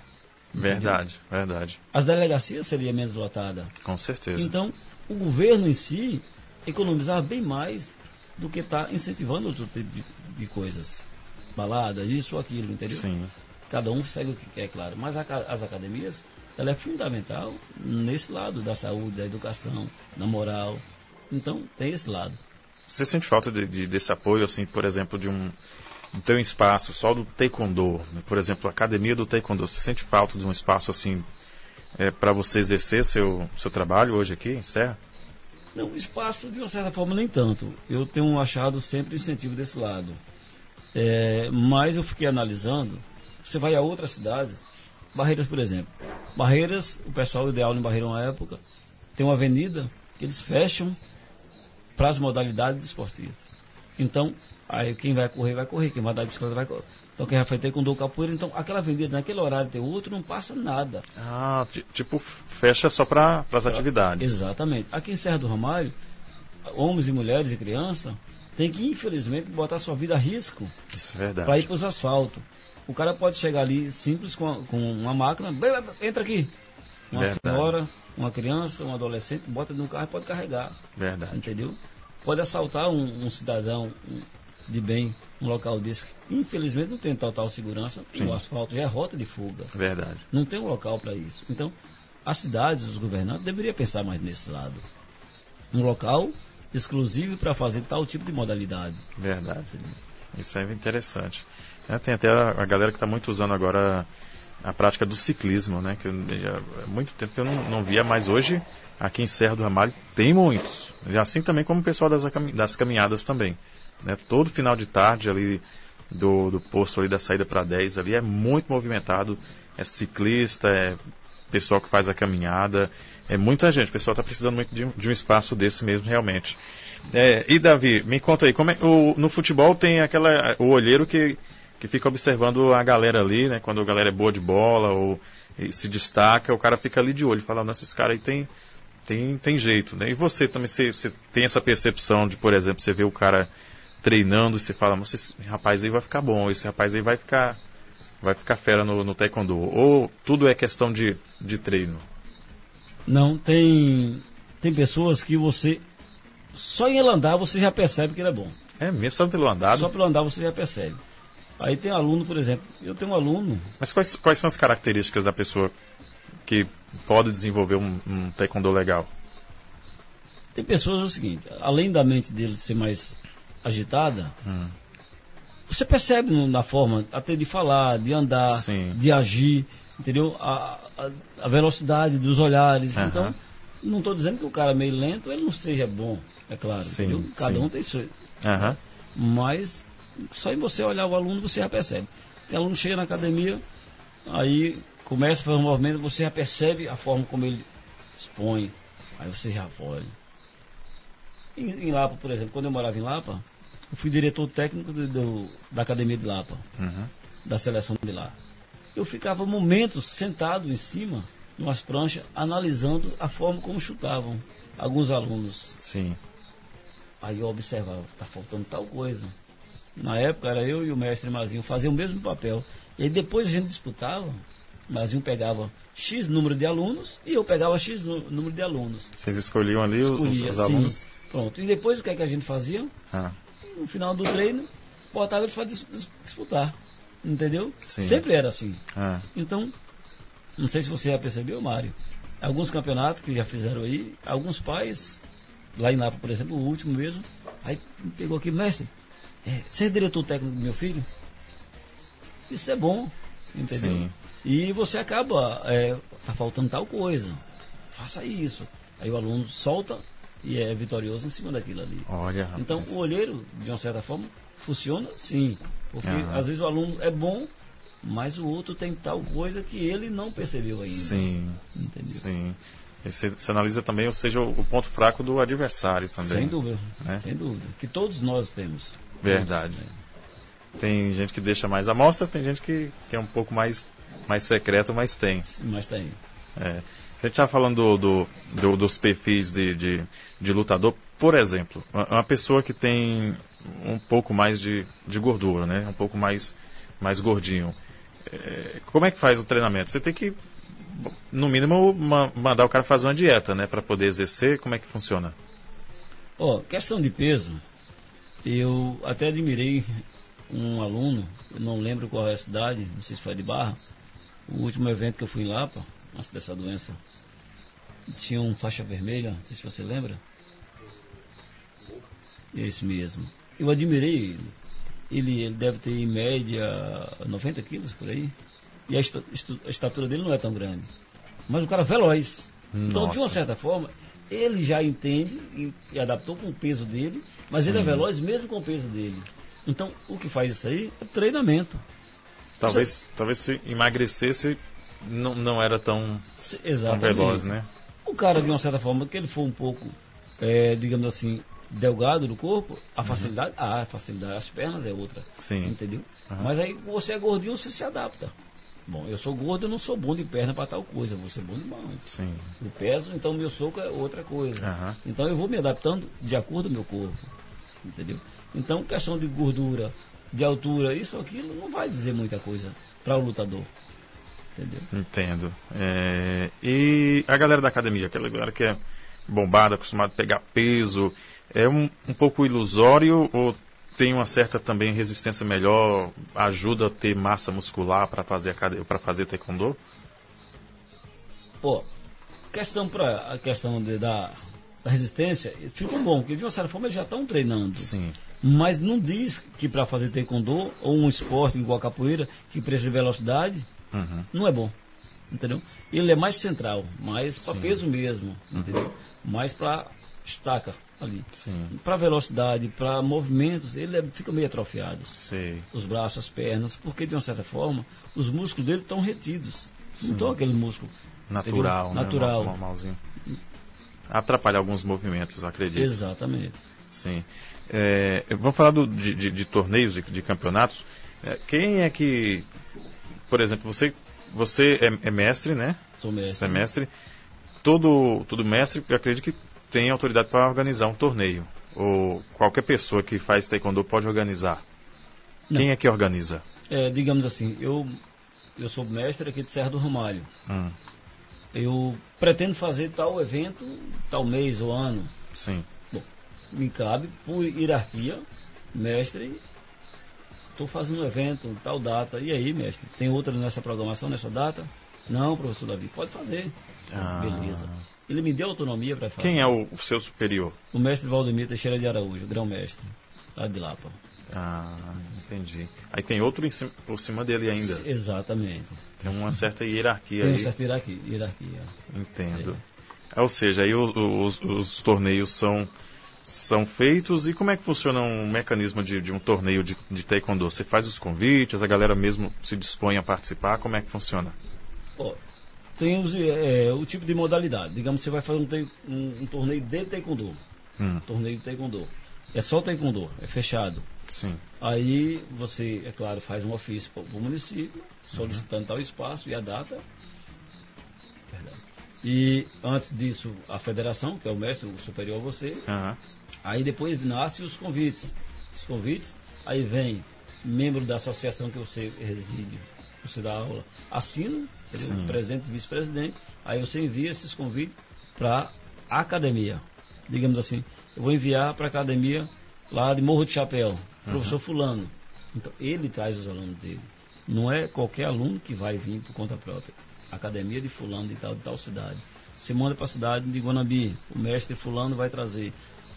Speaker 1: Verdade, verdade.
Speaker 2: As delegacias seriam menos lotadas.
Speaker 1: Com certeza.
Speaker 2: Então, o governo em si economizava bem mais do que está incentivando outro tipo de, de coisas. Baladas, isso ou aquilo, entendeu?
Speaker 1: Sim.
Speaker 2: Cada um segue o que quer, claro. Mas a as academias, ela é fundamental nesse lado da saúde, da educação, da moral. Então, tem esse lado.
Speaker 1: Você sente falta de, de- desse apoio, assim, por exemplo, de um, um ter um espaço só do taekwondo, né? por exemplo, a academia do taekwondo. Você sente falta de um espaço assim para você exercer seu seu trabalho hoje aqui em Serra?
Speaker 2: Não, espaço, de uma certa forma, nem tanto. Eu tenho achado sempre incentivo desse lado. É, mas eu fiquei analisando, você vai a outras cidades, Barreiras, por exemplo. Barreiras, o pessoal ideal em Barreira uma época, tem uma avenida que eles fecham para as modalidades esportivas. Então, aí quem vai correr, vai correr, quem vai dar de bicicleta, vai correr. Então, quem vai fazer com do capoeira, então aquela avenida naquele horário tem outro, não passa nada.
Speaker 1: Ah, ti- tipo, fecha só para as atividades.
Speaker 2: Exatamente. Aqui em Serra do Ramalho, homens e mulheres e crianças têm que, infelizmente, botar sua vida a risco
Speaker 1: é
Speaker 2: para ir para os asfaltos. O cara pode chegar ali simples com, a- com uma máquina, "Bem, bem, bem, entra aqui. Uma
Speaker 1: Verdade.
Speaker 2: senhora, uma criança, um adolescente, bota no carro e pode carregar.
Speaker 1: Verdade.
Speaker 2: Entendeu? Pode assaltar um, um cidadão de bem um local desse que, infelizmente, não tem total segurança.
Speaker 1: Sim.
Speaker 2: O asfalto já é rota de fuga.
Speaker 1: Verdade.
Speaker 2: Não tem um local para isso. Então, As cidades, os governantes, deveriam pensar mais nesse lado. Um local exclusivo para fazer tal tipo de modalidade.
Speaker 1: Verdade. Isso é interessante. É, tem até a, a galera que está muito usando agora a prática do ciclismo, né? Que já, há muito tempo eu não, não via, mas hoje aqui em Serra do Ramalho tem muitos. Assim também como o pessoal das, das caminhadas também. Né? Todo final de tarde ali do, do posto ali da saída para 10 ali é muito movimentado. É ciclista, é pessoal que faz a caminhada, é muita gente. O pessoal está precisando muito de, de, um espaço desse mesmo, realmente. É, e Davi, me conta aí, como é, o, no futebol tem aquela o olheiro que, que fica observando a galera ali, né? Quando a galera é boa de bola ou se destaca, o cara fica ali de olho, fala, nossa, esse cara aí tem, tem, tem jeito, né? E você também, você, você tem essa percepção de, por exemplo, você vê o cara treinando e você fala, esse rapaz aí vai ficar bom, esse rapaz aí vai ficar vai ficar fera no, no taekwondo? Ou tudo é questão de, de treino?
Speaker 2: Não, tem tem pessoas que você só em ele andar você já percebe que ele é bom.
Speaker 1: É mesmo, só pelo andar?
Speaker 2: Só pelo andar você já percebe. Aí tem aluno, por exemplo, eu tenho um aluno.
Speaker 1: Mas quais, quais são as características da pessoa que pode desenvolver um, um taekwondo legal?
Speaker 2: Tem pessoas é o seguinte, além da mente dele ser mais agitada, hum. você percebe na forma até de falar, de andar, Sim. de agir, entendeu? A, a, a, velocidade dos olhares. Uhum. Então, não estou dizendo que o cara meio lento ele não seja bom, é claro. Sim, Cada sim. um tem isso. Uhum. Mas só em você olhar o aluno você já percebe. Tem aluno chega na academia, aí começa a fazer um movimento, você já percebe a forma como ele expõe, aí você já olha. Em, em Lapa, por exemplo, quando eu morava em Lapa, eu fui diretor técnico do, do, da academia de Lapa, uhum. da seleção de lá. Eu ficava momentos sentado em cima, umas pranchas, analisando a forma como chutavam alguns alunos.
Speaker 1: Sim.
Speaker 2: Aí eu observava, está faltando tal coisa. Na época era eu e o mestre Mazinho fazia o mesmo papel. E aí depois a gente disputava, Mazinho pegava X número de alunos e eu pegava X número de alunos.
Speaker 1: Vocês escolhiam ali Escolhia, os, os alunos? Sim.
Speaker 2: Pronto. E depois o que, é que a gente fazia? Ah. No final do treino, botava eles para disputar. Entendeu? Sim. Sempre era assim. Ah. Então, não sei se você já percebeu, Mário. Alguns campeonatos que já fizeram aí, alguns pais, lá em Napa, por exemplo, o último mesmo, aí pegou aqui, mestre, é, ser diretor técnico do meu filho, isso é bom, entendeu? Sim. E você acaba, é, tá faltando tal coisa, faça isso. Aí o aluno solta e é vitorioso em cima daquilo ali.
Speaker 1: Olha,
Speaker 2: então o olheiro, de uma certa forma, funciona sim. Porque uhum. às vezes o aluno é bom, mas o outro tem tal coisa que ele não percebeu ainda.
Speaker 1: Sim. Entendeu? Sim. Você, você analisa também, ou seja, o, o, ponto fraco do adversário também.
Speaker 2: Sem dúvida, né? sem dúvida. Que todos nós temos.
Speaker 1: Verdade. Tem gente que deixa mais à mostra, tem gente que, que é um pouco mais, mais secreto, mas tem.
Speaker 2: Mas tem.
Speaker 1: É. Você estava falando do, do, do, dos perfis de, de, de, lutador. Por exemplo, uma pessoa que tem um pouco mais de, de gordura, né? Um pouco mais, mais gordinho. É, como é que faz o treinamento? Você tem que, no mínimo, ma mandar o cara fazer uma dieta, né? Para poder exercer. Como é que funciona?
Speaker 2: Ó, oh, questão de peso, eu até admirei um aluno, eu não lembro qual é a cidade, não sei se foi de Barra, o último evento que eu fui lá, pô, antes dessa doença, tinha um faixa vermelha, não sei se você lembra. Esse mesmo. Eu admirei ele. Ele, ele deve ter em média 90 quilos por aí. E a, a estatura dele não é tão grande. Mas o cara é veloz. Nossa. Então, de uma certa forma, ele já entende e, e adaptou com o peso dele, mas Sim. ele é veloz mesmo com o peso dele. Então, o que faz isso aí é treinamento.
Speaker 1: Talvez, Você... talvez se emagrecesse, não, não era tão, tão veloz, né?
Speaker 2: O cara, de uma certa forma, que ele for um pouco, é, digamos assim, delgado do corpo, a uhum. facilidade, ah, a facilidade, as pernas é outra.
Speaker 1: Sim.
Speaker 2: Entendeu? Uhum. Mas aí você é gordinho, você se adapta. Bom, eu sou gordo, eu não sou bom de perna para tal coisa, vou ser bom de mão.
Speaker 1: Sim.
Speaker 2: Eu peso, então meu soco é outra coisa. Uhum. Então eu vou me adaptando de acordo com o meu corpo. Entendeu? Então, questão de gordura, de altura, isso aquilo não vai dizer muita coisa para o lutador. Entendeu?
Speaker 1: Entendo. É, e a galera da academia, aquela galera que é bombada, acostumada a pegar peso, é um, um pouco ilusório ou tem uma certa também resistência melhor, ajuda a ter massa muscular para fazer para fazer taekwondo?
Speaker 2: Pô, questão para a questão de, da, da resistência, ficou bom, porque de uma certa forma eles já estão treinando.
Speaker 1: Sim.
Speaker 2: Mas não diz que para fazer taekwondo ou um esporte igual a capoeira, que precisa de velocidade,
Speaker 1: Uhum.
Speaker 2: não é bom. Entendeu? Ele é mais central, mais para peso mesmo, entendeu? Mais para estaca ali.
Speaker 1: Sim.
Speaker 2: Para velocidade, para movimentos, ele é- fica meio atrofiado.
Speaker 1: Sei.
Speaker 2: Os braços, as pernas, porque de uma certa forma, os músculos dele estão retidos.
Speaker 1: Sim.
Speaker 2: Não estão aquele músculo
Speaker 1: Natural, né?
Speaker 2: Natural.
Speaker 1: Normalzinho. Atrapalha alguns movimentos, acredito.
Speaker 2: Exatamente.
Speaker 1: Sim. É, vamos falar do- de, de- de torneios, de, de campeonatos. É, quem é que, por exemplo, você, você é, é mestre, né?
Speaker 2: Sou mestre.
Speaker 1: Você é mestre. Todo, todo mestre, eu acredito que tem autoridade para organizar um torneio. Ou qualquer pessoa que faz taekwondo pode organizar.
Speaker 2: Não.
Speaker 1: Quem é que organiza?
Speaker 2: É, digamos assim, eu, eu sou mestre aqui de Serra do Ramalho.
Speaker 1: Hum,
Speaker 2: Eu pretendo fazer tal evento, tal mês ou ano.
Speaker 1: sim.
Speaker 2: Me cabe, por hierarquia, mestre, estou fazendo um evento, tal data. E aí, mestre, tem outra nessa programação, nessa data? Não, professor Davi, pode fazer.
Speaker 1: Ah.
Speaker 2: Beleza. Ele me deu autonomia para fazer.
Speaker 1: Quem é o, o seu superior?
Speaker 2: O mestre Valdemir Teixeira de Araújo, grão-mestre, lá de Lapa.
Speaker 1: Ah, entendi. Aí tem outro em cima- por cima dele ainda.
Speaker 2: Exatamente.
Speaker 1: Tem uma certa hierarquia
Speaker 2: Tem
Speaker 1: aí.
Speaker 2: uma certa hierarquia. hierarquia.
Speaker 1: Entendo. Ou seja, aí o- o- os, os torneios são, são feitos e como é que funciona um mecanismo de, de um torneio de, de taekwondo? Você faz os convites, a galera mesmo se dispõe a participar, como é que funciona?
Speaker 2: Ó, tem os, é, o tipo de modalidade. Digamos que você vai fazer um, um- um torneio de taekwondo.
Speaker 1: Hum,
Speaker 2: Torneio de taekwondo. É só taekwondo, é fechado.
Speaker 1: sim.
Speaker 2: Aí você, é claro, faz um ofício para o município, solicitando tal espaço e a data. Perdão. E antes disso, a federação, que é o mestre, o superior a você,
Speaker 1: Aham.
Speaker 2: Aí depois nascem os convites. Os convites, aí vem membro da associação que você reside, você dá aula, assina?
Speaker 1: Sim.
Speaker 2: presidente e vice-presidente, aí você envia esses convites para a academia. Digamos assim, eu vou enviar para a academia lá de Morro de Chapéu, professor fulano. Então ele traz os alunos dele. Não é qualquer aluno que vai vir por conta própria. Academia de fulano de tal, de tal cidade. Você manda para a cidade de Guanabi, o mestre fulano vai trazer.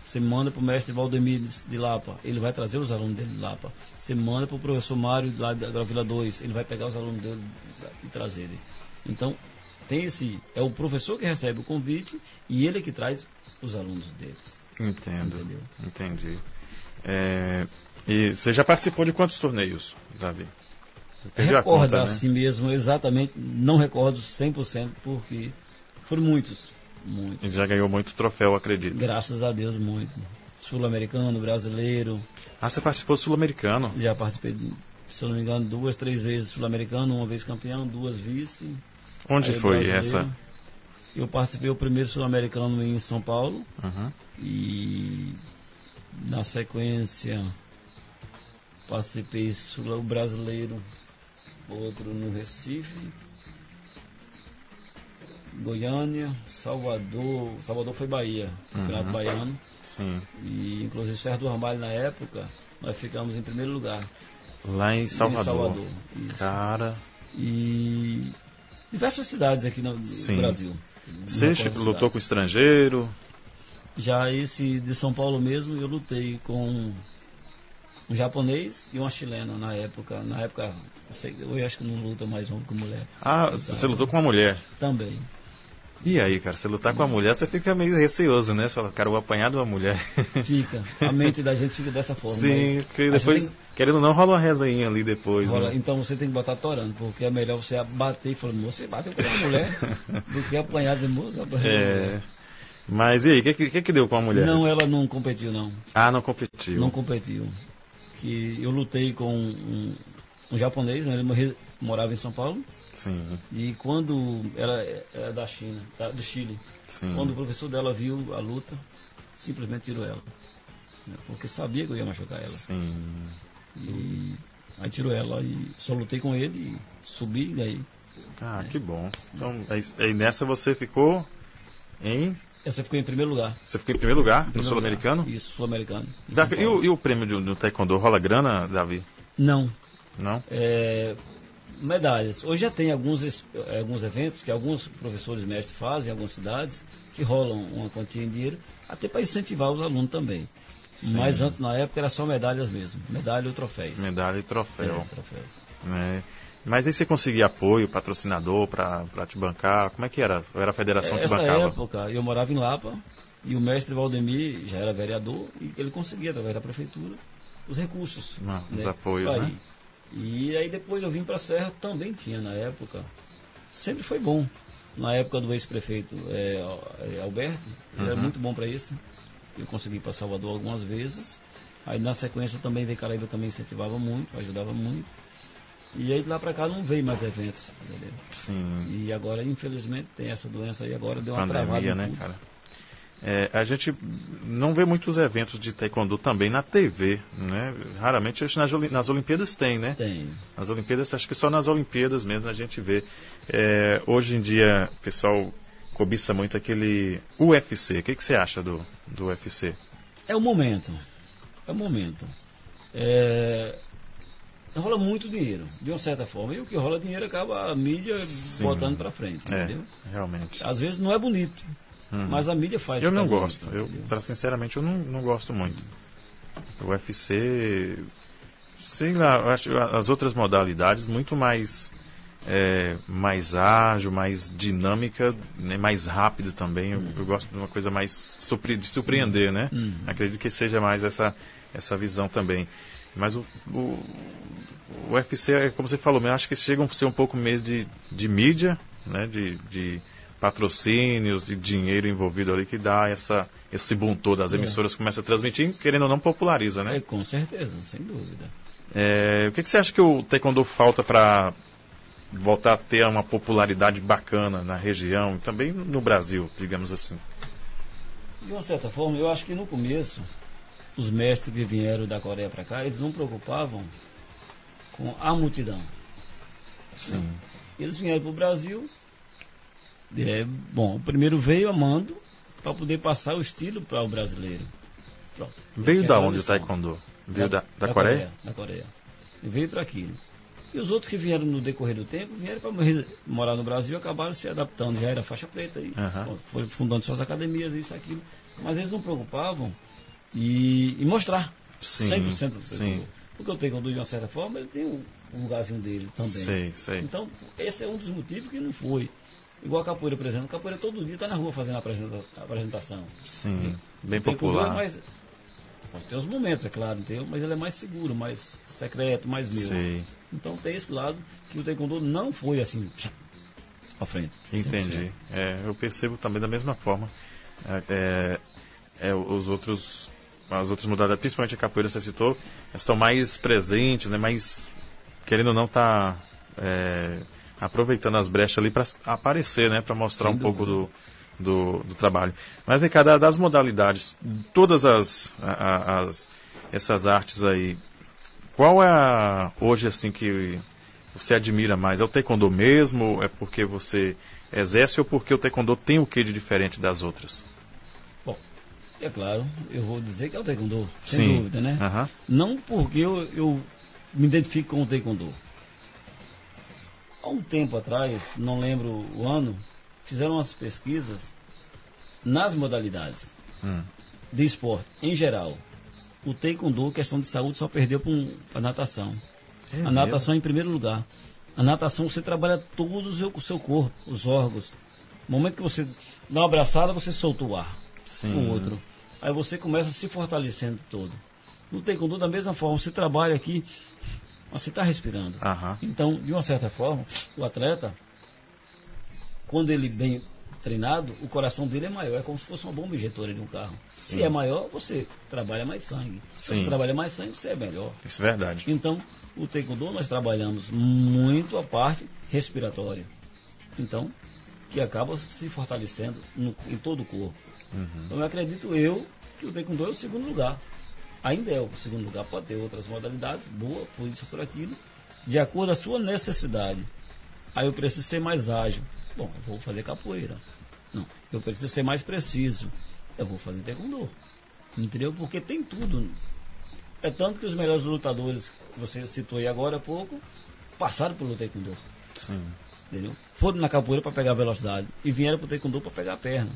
Speaker 2: Você manda para o mestre Valdemir de- Lapa, ele vai trazer os alunos dele de Lapa. Você manda para o professor Mário lá da Vila 2, ele vai pegar os alunos dele e trazer. ele. Então, tem esse. É o professor que recebe o convite e ele que traz os alunos deles.
Speaker 1: Entendo.
Speaker 2: Entendeu?
Speaker 1: Entendi. É, e você já participou de quantos torneios, Davi?
Speaker 2: Recorda
Speaker 1: conta, né?
Speaker 2: assim mesmo, exatamente, não recordo 100%, porque foram muitos.
Speaker 1: E
Speaker 2: Muitos.
Speaker 1: já ganhou muito troféu, acredito.
Speaker 2: Graças a Deus, muito. Sul-americano, brasileiro.
Speaker 1: Ah, você participou do Sul-Americano.
Speaker 2: Já participei, se eu não me engano, duas, três vezes sul-americano, uma vez campeão, duas vice.
Speaker 1: Onde
Speaker 2: Aí
Speaker 1: foi essa?
Speaker 2: Eu participei o primeiro sul-americano em São Paulo
Speaker 1: Uhum.
Speaker 2: e na sequência participei sul o brasileiro, outro no Recife, Goiânia, Salvador, Salvador foi Bahia, Campeonato
Speaker 1: Uhum.
Speaker 2: Baiano,
Speaker 1: Sim.
Speaker 2: e inclusive Serra do Ramalho na época, nós ficamos em primeiro lugar.
Speaker 1: Lá em Salvador.
Speaker 2: Em Salvador, isso.
Speaker 1: Cara,
Speaker 2: E diversas cidades aqui no,
Speaker 1: Sim.
Speaker 2: Brasil.
Speaker 1: você lutou com
Speaker 2: cidades.
Speaker 1: estrangeiro?
Speaker 2: Já esse de São Paulo mesmo, eu lutei com um japonês e uma chilena na época. Na época, eu sei- eu acho que não luta mais homem com mulher.
Speaker 1: Ah,
Speaker 2: Exato.
Speaker 1: você lutou com uma mulher.
Speaker 2: Também.
Speaker 1: E aí, cara, você lutar com uma mulher, você fica meio receoso, né? Você fala, cara, eu vou apanhar de uma mulher.
Speaker 2: Fica. A mente da gente fica dessa forma.
Speaker 1: Sim, porque depois,
Speaker 2: tem-
Speaker 1: querendo ou não, rola uma rezainha ali depois.
Speaker 2: rola-
Speaker 1: né?
Speaker 2: então você tem que botar torando, porque é melhor você bater e falar, você bateu com uma mulher do que apanhar de moça.
Speaker 1: É. Mas e aí, o que, que, que deu com a mulher?
Speaker 2: Não, ela não competiu não.
Speaker 1: Ah, não competiu.
Speaker 2: Não competiu. Que eu lutei com um, um japonês, né? ele morava em São Paulo.
Speaker 1: Sim,
Speaker 2: E quando ela era da China, da- do Chile,
Speaker 1: sim.
Speaker 2: quando o professor dela viu a luta, simplesmente tirou ela. né, Porque sabia que eu ia machucar ela.
Speaker 1: Sim.
Speaker 2: E aí tirou ela e só lutei com ele e subi e aí.
Speaker 1: Ah, que bom. Então, aí, nessa você ficou em.
Speaker 2: Essa ficou em primeiro lugar.
Speaker 1: Você ficou em primeiro lugar
Speaker 2: Em
Speaker 1: no
Speaker 2: primeiro
Speaker 1: Sul-Americano?
Speaker 2: Isso, sul-americano.
Speaker 1: E, e o prêmio do, do Taekwondo rola grana, Davi?
Speaker 2: Não.
Speaker 1: Não?
Speaker 2: É, medalhas. Hoje já tem alguns, eh, alguns eventos que alguns professores mestres fazem em algumas cidades, que rolam uma quantia em dinheiro, até para incentivar os alunos também. Mas antes, na época, era só medalhas mesmo. Medalha ou troféus.
Speaker 1: Medalha e
Speaker 2: É,
Speaker 1: troféu.
Speaker 2: troféus.
Speaker 1: né? Mas aí você conseguia apoio, patrocinador para te bancar? Como é que era? Era a federação que
Speaker 2: Essa
Speaker 1: bancava?
Speaker 2: época, eu morava em Lapa e o mestre Valdemir já era vereador e ele conseguia, através da prefeitura, os recursos.
Speaker 1: Ah, os
Speaker 2: né,
Speaker 1: apoios,
Speaker 2: pra
Speaker 1: né?
Speaker 2: E aí depois eu vim para a Serra, também tinha na época. Sempre foi bom. Na época do ex-prefeito é, é, Alberto, ele era
Speaker 1: Uhum.
Speaker 2: muito bom para isso. Eu consegui ir para Salvador algumas vezes. Aí na sequência também veio Caraíba também incentivava muito, ajudava muito. E aí de lá para cá não veio mais eventos. Entendeu?
Speaker 1: Sim.
Speaker 2: E agora, infelizmente, tem essa doença aí, agora deu uma travada
Speaker 1: Pandemia,
Speaker 2: em
Speaker 1: né,
Speaker 2: tudo.
Speaker 1: cara? É, a gente não vê muitos eventos de taekwondo também na TV, né? Raramente nas, nas Olimpíadas tem, né?
Speaker 2: Tem.
Speaker 1: Nas Olimpíadas, acho que só nas Olimpíadas mesmo a gente vê. É, hoje em dia, o pessoal cobiça muito aquele UFC. O que, que você acha do, do UFC?
Speaker 2: É o momento. É o momento. É, rola muito dinheiro, de uma certa forma. E o que rola dinheiro acaba a mídia
Speaker 1: Sim.
Speaker 2: botando pra frente,
Speaker 1: É,
Speaker 2: entendeu?
Speaker 1: realmente.
Speaker 2: Às vezes não é bonito,
Speaker 1: Uhum.
Speaker 2: mas a mídia faz.
Speaker 1: Eu não gosto. Eu,
Speaker 2: entendeu?
Speaker 1: pra, sinceramente, eu não, não gosto muito. O UFC, sei lá, eu acho as outras modalidades muito mais é, mais ágil, mais dinâmica, né, mais rápido também. Eu, eu gosto de uma coisa mais surpre- de surpreender, né?
Speaker 2: Uhum.
Speaker 1: Acredito que seja mais essa essa visão também. Mas o, o, o UFC, é como você falou, eu acho que chega a ser um pouco mesmo de, de mídia, né? De, de patrocínios, de dinheiro envolvido ali que dá essa, esse boom todo. As
Speaker 2: É.
Speaker 1: emissoras começam a transmitir, querendo ou não, populariza,
Speaker 2: É,
Speaker 1: né?
Speaker 2: com certeza, sem dúvida.
Speaker 1: É, o que, que você acha que o Taekwondo falta para voltar a ter uma popularidade bacana na região e também no Brasil, digamos assim?
Speaker 2: De uma certa forma, eu acho que no começo, os mestres que vieram da Coreia para cá, eles não preocupavam com a multidão.
Speaker 1: Sim.
Speaker 2: Eles vieram para o Brasil. É, bom, o primeiro veio amando para poder passar o estilo para o brasileiro. Pronto.
Speaker 1: Veio
Speaker 2: Tinha
Speaker 1: da onde o. Taekwondo? Veio da, da, Coreia?
Speaker 2: Da Coreia. E veio para aquilo. E os outros que vieram no decorrer do tempo, vieram para morar no Brasil e acabaram se adaptando. Já era faixa preta aí.
Speaker 1: Aham.
Speaker 2: Foi fundando suas academias, isso, aquilo. Mas eles não preocupavam e, e mostrar
Speaker 1: Sim,
Speaker 2: 100% do
Speaker 1: sim.
Speaker 2: Porque o taekwondo, de uma certa forma, ele tem um, um lugarzinho dele também.
Speaker 1: Sei, sei.
Speaker 2: Então, esse é um dos motivos que não foi. Igual a capoeira, por exemplo. A capoeira todo dia está na rua fazendo a apresenta- a apresentação.
Speaker 1: Sim, bem popular.
Speaker 2: Pode ter os momentos, é claro, entendeu? mas ele é mais seguro, mais secreto, mais meu.
Speaker 1: Sei,
Speaker 2: Então tem esse lado que o taekwondo não foi assim, à frente.
Speaker 1: entendi. É, eu percebo também da mesma forma. É, é, é, os outros, as outras modalidades, principalmente a capoeira, você citou, elas estão mais presentes, né, mais querendo ou não tá é, aproveitando as brechas ali para aparecer, né, para mostrar
Speaker 2: Sem
Speaker 1: um pouco do,
Speaker 2: dúvida.
Speaker 1: do, do trabalho. Mas vem cá, da- das modalidades, todas as, as essas artes aí, qual é a, hoje assim que você admira mais? É o taekwondo mesmo? É porque você exerce ou porque o taekwondo tem o que de diferente das outras?
Speaker 2: É claro, eu vou dizer que é o taekwondo, sem
Speaker 1: Sim.
Speaker 2: dúvida, né?
Speaker 1: Aham.
Speaker 2: Não porque eu, eu me identifico com o taekwondo. Há um tempo atrás, não lembro o ano, fizeram umas pesquisas nas modalidades
Speaker 1: Hum.
Speaker 2: de esporte, em geral. O taekwondo, questão de saúde, só perdeu para a natação.
Speaker 1: É
Speaker 2: a natação em primeiro lugar. A natação você trabalha todo o seu, corpo, os órgãos. No momento que você dá uma abraçada, você solta o ar
Speaker 1: Sim.
Speaker 2: o outro. Aí você começa se fortalecendo todo. No taekwondo, da mesma forma, você trabalha aqui, você está respirando.
Speaker 1: Aham.
Speaker 2: Então, de uma certa forma, o atleta, quando ele bem treinado, o coração dele é maior. É como se fosse uma bomba injetora de um carro.
Speaker 1: Sim.
Speaker 2: Se é maior, você trabalha mais sangue. Se
Speaker 1: Sim.
Speaker 2: você trabalha mais sangue, você é melhor.
Speaker 1: Isso é verdade.
Speaker 2: Então, o taekwondo nós trabalhamos muito a parte respiratória. Então, que acaba se fortalecendo no- em todo o corpo.
Speaker 1: Uhum.
Speaker 2: Então, eu acredito eu que o taekwondo é o segundo lugar. Ainda é o segundo lugar, pode ter outras modalidades, boa, por isso, por aquilo, de acordo com a sua necessidade. Aí eu preciso ser mais ágil. Bom, eu vou fazer capoeira. Não, eu preciso ser mais preciso. Eu vou fazer taekwondo. Entendeu? Porque tem tudo. É tanto que os melhores lutadores que você citou aí agora há pouco, passaram pelo taekwondo.
Speaker 1: Sim.
Speaker 2: Entendeu? Foram na capoeira para pegar velocidade e vieram para o taekwondo para pegar a perna.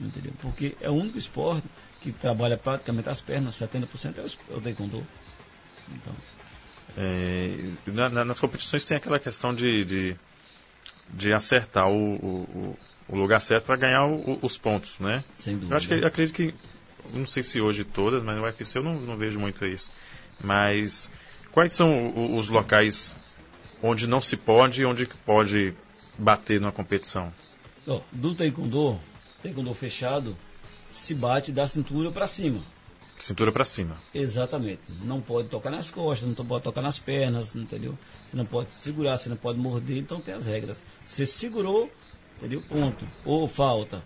Speaker 2: Entendeu? Porque é o único esporte que trabalha praticamente as pernas, 70% é o, é o taekwondo. Então,
Speaker 1: É, na- na- nas competições tem aquela questão de, de, de acertar o, o, o lugar certo para ganhar o- os pontos, né?
Speaker 2: sem dúvida.
Speaker 1: Eu acho que acredito que, não sei se hoje todas, mas no UFC eu não, não vejo muito isso. Mas quais são os locais onde não se pode e onde pode bater numa competição?
Speaker 2: Do taekwondo, taekwondo fechado, se bate da cintura para cima.
Speaker 1: Cintura para cima.
Speaker 2: Exatamente. Não pode tocar nas costas, não pode tocar nas pernas, entendeu? Você não pode segurar, você não pode morder, então tem as regras. Você segurou, entendeu? Ponto. Ou falta.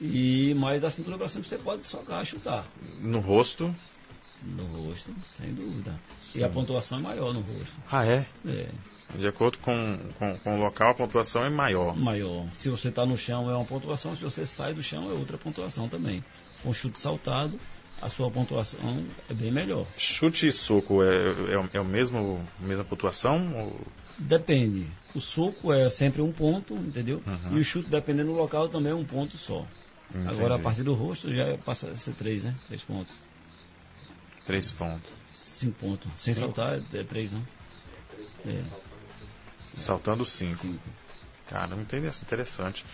Speaker 2: E mais da cintura para cima você pode socar, chutar.
Speaker 1: No rosto.
Speaker 2: No rosto, sem dúvida. E a pontuação é maior no rosto.
Speaker 1: Ah, é?
Speaker 2: É,
Speaker 1: De acordo com, com, com o local, a pontuação é maior.
Speaker 2: maior. Se você está no chão é uma pontuação, se você sai do chão é outra pontuação também. Com chute saltado, a sua pontuação é bem melhor.
Speaker 1: Chute e soco é, é, o- é o mesmo mesma pontuação? Ou...
Speaker 2: Depende. O soco é sempre um ponto, entendeu?
Speaker 1: Uhum.
Speaker 2: E o chute, dependendo do local, também é um ponto só.
Speaker 1: Entendi.
Speaker 2: Agora, a partir do rosto, já passa a ser três, né? Três pontos.
Speaker 1: Três pontos.
Speaker 2: Cinco pontos. Sem
Speaker 1: Cinco?
Speaker 2: saltar, é três, né? É,
Speaker 1: Saltando cinco.
Speaker 2: cinco.
Speaker 1: Caramba, interessa- interessante.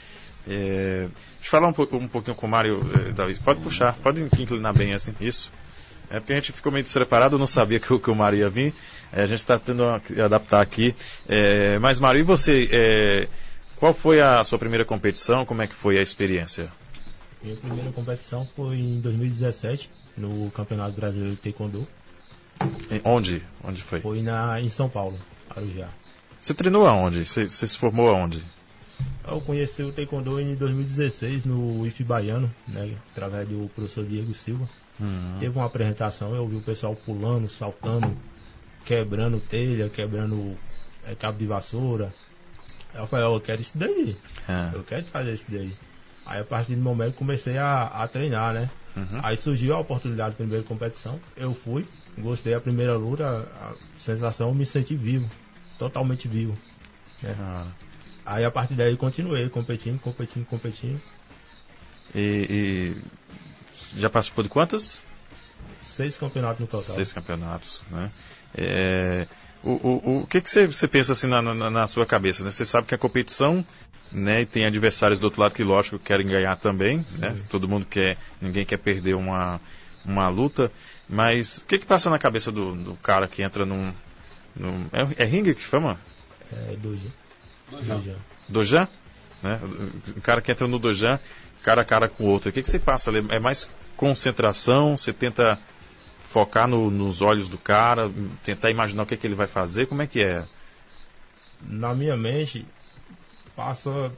Speaker 1: É, deixa eu falar um, pouco, um pouquinho com o Mário, eh, Davi. Pode puxar, pode inclinar bem assim, isso. É porque a gente ficou meio despreparado, não sabia que, o- que o Mário ia vir. É, a gente está tendo que adaptar aqui. É, mas, Mário, e você? é, qual foi a sua primeira competição? Como é que foi a experiência?
Speaker 3: Minha primeira competição foi em 2017, no Campeonato Brasileiro de Taekwondo.
Speaker 1: Em- Onde? Onde foi?
Speaker 3: Foi na, em São Paulo, Arujá.
Speaker 1: Você treinou aonde? Você, você se formou aonde?
Speaker 3: Eu conheci o Taekwondo em 2016 no IF Baiano, né, através do professor Diego Silva.
Speaker 1: Hum,
Speaker 3: Teve uma apresentação, eu vi o pessoal pulando, saltando, quebrando telha, quebrando é, cabo de vassoura. Eu falei, ó, eu quero isso daí,
Speaker 1: é.
Speaker 3: eu quero fazer isso daí. Aí a partir do momento comecei a, a treinar, né?
Speaker 1: Uhum.
Speaker 3: Aí surgiu a oportunidade de primeira competição, eu fui, gostei da primeira luta, a sensação, eu me senti vivo, totalmente vivo.
Speaker 1: Ah,
Speaker 3: Aí a partir daí continuei competindo, competindo, competindo.
Speaker 1: e, e já participou de quantas?
Speaker 3: Seis campeonatos no total.
Speaker 1: Seis campeonatos, né? É, o, o, o que, que você, você pensa assim na, na, na sua cabeça? Né? Você sabe que a competição, né, e tem adversários do outro lado que lógico querem ganhar também, né? Todo mundo quer, ninguém quer perder uma, uma luta, mas o que que passa na cabeça do, do cara que entra num, é, é ringue que chama?
Speaker 3: É, doji. Doji.
Speaker 1: Dojan, né? O cara que entra no Dojan, cara a cara com o outro. O que, que você passa ali? É mais concentração? Você tenta focar no- nos olhos do cara, tentar imaginar o que, que ele vai fazer? Como é que é?
Speaker 3: Na minha mente, passa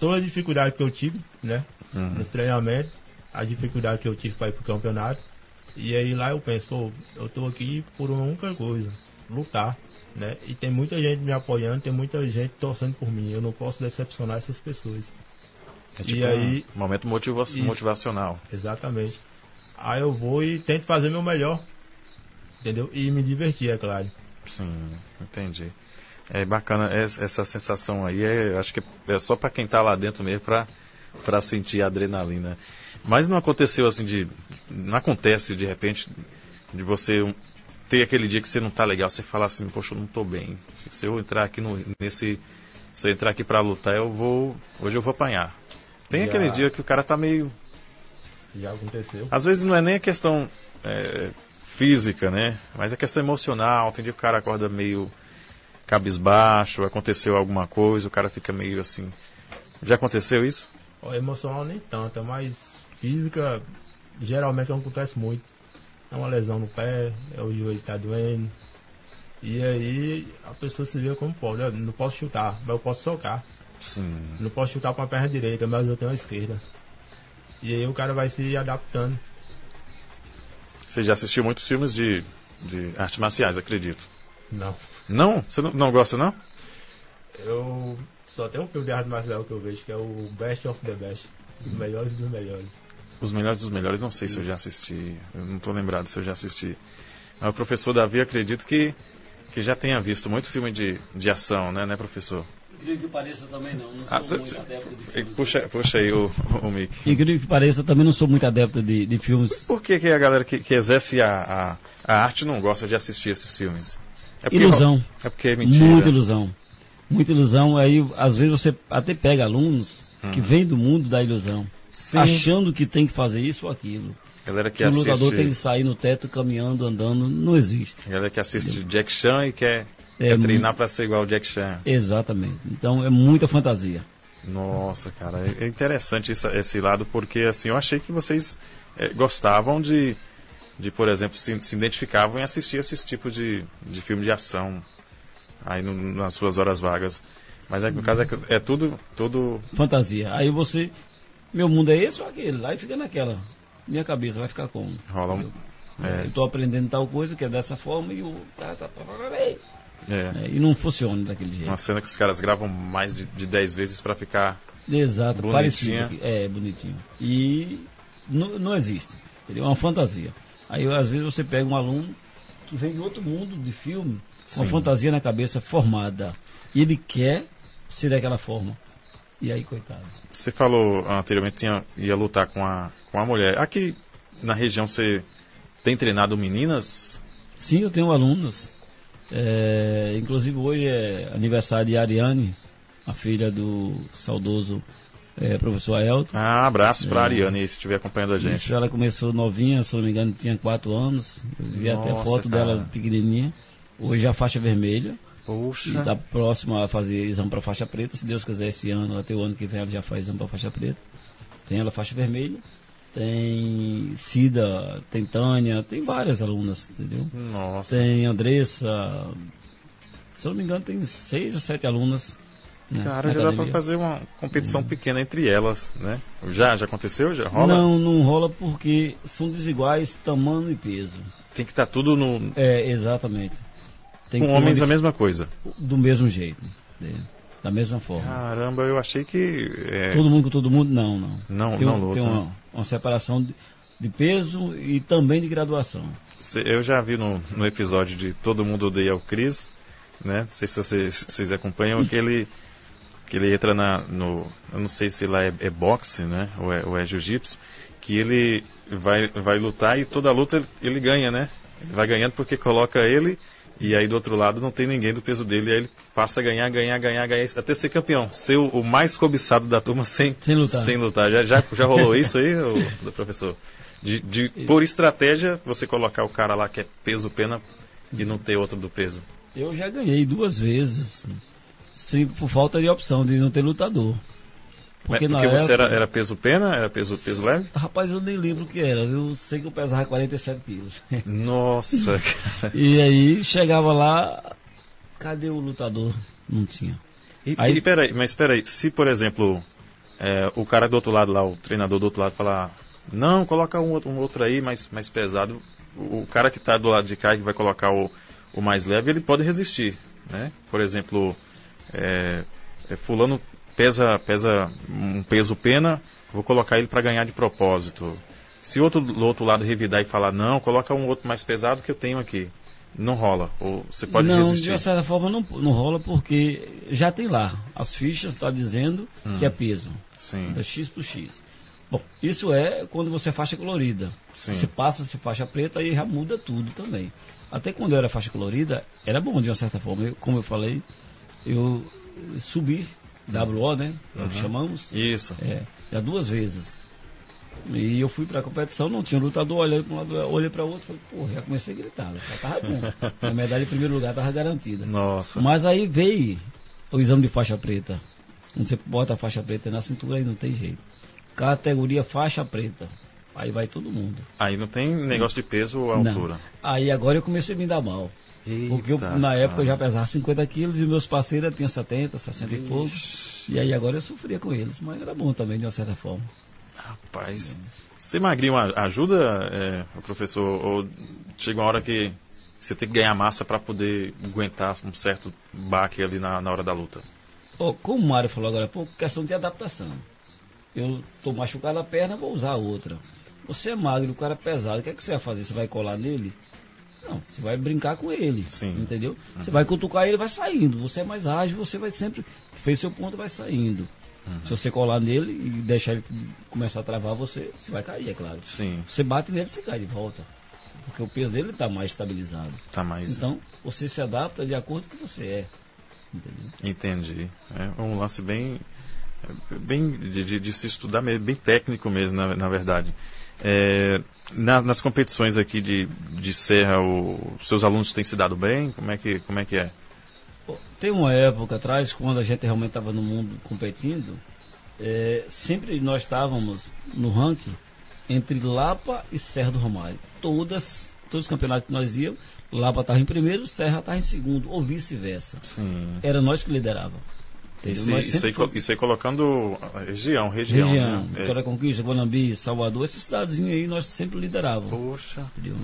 Speaker 3: toda a dificuldade que eu tive, né?
Speaker 1: Uhum.
Speaker 3: Nos treinamentos, a dificuldade que eu tive para ir pro campeonato. E aí lá eu penso, pô, eu tô aqui por uma única coisa, lutar, né? E tem muita gente me apoiando, tem muita gente torcendo por mim. Eu não posso decepcionar essas pessoas.
Speaker 1: É
Speaker 3: E
Speaker 1: tipo
Speaker 3: aí-
Speaker 1: um momento motiva-
Speaker 3: Isso.
Speaker 1: motivacional.
Speaker 3: Exatamente. Aí eu vou e tento fazer meu melhor. Entendeu? E me divertir, é claro.
Speaker 1: Sim, entendi. É bacana es- essa sensação aí. É, acho que é só para quem tá lá dentro mesmo para para sentir a adrenalina. Mas não aconteceu assim de não acontece de repente de você ter aquele dia que você não tá legal, você falar assim, poxa, eu não tô bem. Se eu entrar aqui no, nesse se eu entrar aqui para lutar, eu vou hoje eu vou apanhar. Tem
Speaker 3: Já.
Speaker 1: aquele dia que o cara tá meio
Speaker 3: Já aconteceu.
Speaker 1: às vezes não é nem a questão é, física, né? Mas é questão emocional. Tem dia que o cara acorda meio cabisbaixo, aconteceu alguma coisa, o cara fica meio assim. Já aconteceu isso?
Speaker 3: Emocional nem tanto, mas física geralmente não acontece muito. É uma lesão no pé, é o joelho tá doendo. E aí a pessoa se vê como pode. Eu não posso chutar, mas eu posso socar.
Speaker 1: Sim.
Speaker 3: Não posso chutar com a perna direita, mas eu tenho a esquerda. E aí o cara vai se adaptando.
Speaker 1: Você já assistiu muitos filmes de, de artes marciais, acredito.
Speaker 3: Não.
Speaker 1: Não? Você não, não gosta, não?
Speaker 3: Eu só tenho um filme de arte marcial que eu vejo, que é o Best of the Best. Os melhores dos melhores.
Speaker 1: Os melhores dos melhores, não sei se eu já assisti. Eu não estou lembrado se eu já assisti. Mas o professor Davi, acredito que que já tenha visto muito filme de, de ação, né, né, professor?
Speaker 2: Incrível que pareça também não, não sou
Speaker 1: Ah, cê-
Speaker 2: muito adepto de filmes.
Speaker 1: Puxa, puxa aí o, o mic.
Speaker 2: Incrível que pareça, também não sou muito adepto de, de filmes.
Speaker 1: Por que, que a galera que, que exerce a, a, a arte não gosta de assistir esses filmes? É porque-
Speaker 2: Ilusão.
Speaker 1: É porque é mentira.
Speaker 2: Muita ilusão. Muita ilusão. Aí, às vezes, você até pega alunos que
Speaker 1: Uhum.
Speaker 2: vêm do mundo da ilusão,
Speaker 1: Sim.
Speaker 2: achando que tem que fazer isso ou aquilo.
Speaker 1: Galera que
Speaker 2: Que o lutador
Speaker 1: assiste,
Speaker 2: tem que sair no teto caminhando, andando. Não existe.
Speaker 1: galera que assiste Jack Chan e quer,
Speaker 2: É
Speaker 1: quer treinar pra ser igual o Jack Chan.
Speaker 2: Exatamente. Então, é muita fantasia.
Speaker 1: Nossa, cara, é é interessante essa- esse lado porque assim eu achei que vocês eh, gostavam de, de por exemplo, se, se identificavam em assistir esses tipos de, de filme de ação aí no- nas suas horas vagas. Mas é, no caso é, é tudo, tudo
Speaker 2: Fantasia. Aí você. Meu mundo é esse ou aquele? Aí fica naquela. Minha cabeça vai ficar como?
Speaker 1: rola um. É,
Speaker 2: Eu estou aprendendo tal coisa que é dessa forma e o cara tá.
Speaker 1: é,
Speaker 2: É, e não funciona daquele jeito.
Speaker 1: uma cena que os caras gravam mais de, de 10 vezes pra ficar.
Speaker 2: Exato,
Speaker 1: Bonitinha.
Speaker 2: parecido. É, bonitinho. E não, não existe. Ele é uma fantasia. Aí às vezes você pega um aluno que vem de outro mundo de filme, com
Speaker 1: Sim.
Speaker 2: fantasia na cabeça formada. E ele quer ser daquela forma. E aí, coitado.
Speaker 1: Você falou anteriormente que tinha, ia lutar com a, com a mulher. Aqui na região você tem treinado meninas?
Speaker 2: Sim, eu tenho alunos. É, inclusive hoje é aniversário de Ariane, a filha do saudoso é, professor Aelton.
Speaker 1: Ah, abraços pra
Speaker 2: É.
Speaker 1: Ariane se estiver acompanhando a gente.
Speaker 2: Isso, ela começou novinha, se não me engano, tinha 4 anos. Eu vi até
Speaker 1: Nossa,
Speaker 2: foto
Speaker 1: cara.
Speaker 2: dela pequenininha. Hoje a faixa vermelha. E
Speaker 1: Poxa.
Speaker 2: está próxima a fazer exame para faixa preta. Se Deus quiser, esse ano, até o ano que vem, ela já faz exame para faixa preta. Tem ela faixa vermelha. Tem Cida, tem Tânia, tem várias alunas, entendeu?
Speaker 1: Nossa.
Speaker 2: Tem Andressa. Se eu não me engano, tem seis ou sete alunas. né,
Speaker 1: Cara, já dá
Speaker 2: academia.
Speaker 1: fazer uma competição pequena entre elas, né? Já, já aconteceu? Já rola?
Speaker 2: Não, não rola porque são desiguais tamanho e peso.
Speaker 1: Tem que estar tudo no.
Speaker 2: É, exatamente. Tem
Speaker 1: com homens
Speaker 2: uma
Speaker 1: a mesma coisa.
Speaker 2: do mesmo jeito, né? da mesma forma.
Speaker 1: Caramba, eu achei que. é,
Speaker 2: Todo mundo com todo mundo? Não, não.
Speaker 1: Não,
Speaker 2: tem,
Speaker 1: não luta.
Speaker 2: tem uma, uma separação de, de peso e também de graduação.
Speaker 1: Eu já vi no, no episódio de Todo Mundo Odeia o Chris, né? Não sei se vocês, vocês acompanham, que ele, que ele entra na, no. Eu não sei se lá é, é boxe, né? Ou é, ou é jiu-jitsu, que ele vai, vai lutar e toda luta ele, ele ganha, né? Ele vai ganhando porque coloca ele e aí do outro lado não tem ninguém do peso dele, e aí ele passa a ganhar, ganhar, ganhar, ganhar, até ser campeão. Ser o, o mais cobiçado da turma sem,
Speaker 2: Sem lutar.
Speaker 1: Sem lutar. Já, já, já rolou isso aí, ô, professor? De, de, por estratégia, você colocar o cara lá que é peso pena e não ter outro do peso.
Speaker 2: Eu já ganhei duas vezes, sem, por falta de opção de não ter lutador.
Speaker 1: Porque,
Speaker 2: Porque,
Speaker 1: você era, era peso pena? Era peso, peso leve?
Speaker 2: Rapaz, eu nem lembro o que era. Eu sei que eu pesava 47 quilos.
Speaker 1: Nossa, cara.
Speaker 2: e aí chegava lá, cadê o lutador? Não tinha.
Speaker 1: E,
Speaker 2: Aí-
Speaker 1: e peraí, mas peraí, se por exemplo, é, o cara do outro lado lá, o treinador do outro lado falar, não, coloca um, outro- um outro aí mais, mais pesado, o, o cara que está do lado de cá e que vai colocar o, o mais leve, ele pode resistir, né? Por exemplo, é, é, fulano pesa, pesa um peso pena, vou colocar ele para ganhar de propósito. Se outro do outro lado revidar e falar, não, coloca um outro mais pesado que eu tenho aqui. Não rola. Ou você pode
Speaker 2: não,
Speaker 1: resistir.
Speaker 2: de uma certa forma não, não rola porque já tem lá. As fichas está dizendo
Speaker 1: Hum.
Speaker 2: que é peso.
Speaker 1: Sim,
Speaker 2: Da X por X. Bom, isso é quando você é faixa colorida.
Speaker 1: sim.
Speaker 2: Você passa a ser faixa preta e já muda tudo também. Até quando eu era faixa colorida, era bom de uma certa forma. Eu, como eu falei, eu subi, WO, né? É o que
Speaker 1: Uhum.
Speaker 2: chamamos.
Speaker 1: Isso.
Speaker 2: É, já duas vezes. E eu fui pra competição, não tinha lutador, olhei para um lado, olhei para outro, falei, pô, já comecei a gritar, já tava bom. A medalha em primeiro lugar tava garantida.
Speaker 1: Nossa.
Speaker 2: Mas aí veio o exame de faixa preta. Quando você bota a faixa preta na cintura, aí não tem jeito. Categoria faixa preta. Aí vai todo mundo.
Speaker 1: Aí não tem negócio de peso ou
Speaker 2: Não.
Speaker 1: altura.
Speaker 2: Aí agora eu comecei a me dar mal. Porque eu,
Speaker 1: Eita,
Speaker 2: na época eu já pesava 50 quilos e meus parceiros tinham 70, 60 e pouco. E aí agora eu sofria com eles, mas era bom também de uma certa forma.
Speaker 1: Rapaz. Ser magrinho a- ajuda, é, professor? Ou chega uma hora que você tem que ganhar massa para poder aguentar um certo baque ali na, na hora da luta?
Speaker 2: Ó, como o Mário falou agora, há pouco, questão de adaptação. Eu tô machucado a perna, vou usar a outra. Você é magro, o cara é pesado, o que, é que você vai fazer? Você vai colar nele? Não, você vai brincar com ele.
Speaker 1: Sim.
Speaker 2: Entendeu? Você vai cutucar ele vai saindo. Você é mais ágil, você vai sempre. Fez seu ponto, vai saindo. Se você colar nele e deixar ele começar a travar, você, você vai cair, é claro.
Speaker 1: Sim,
Speaker 2: Você bate nele, você cai de volta. Porque o peso dele está mais estabilizado.
Speaker 1: tá mais.
Speaker 2: Então, você se adapta de acordo com o que você é. Entendeu?
Speaker 1: Entendi. É um lance bem, bem de, de- de se estudar, mesmo, bem técnico mesmo, na, na verdade. É, na- nas competições aqui de, de Serra, o- os seus alunos têm se dado bem? Como é que, como é, que é?
Speaker 2: Tem uma época atrás, quando a gente realmente estava no mundo competindo, é, sempre nós estávamos no ranking entre Lapa e Serra do Romário. Todas, todos os campeonatos que nós íamos, Lapa estava em primeiro, Serra estava em segundo, ou vice-versa. Era nós que liderava.
Speaker 1: Isso, isso, aí, co- isso aí colocando região, região.
Speaker 2: região,
Speaker 1: né? É.
Speaker 2: Vitória da Conquista, Guanambi, Salvador, essas cidadezinhas aí nós sempre liderávamos.
Speaker 1: Poxa.
Speaker 2: entendeu?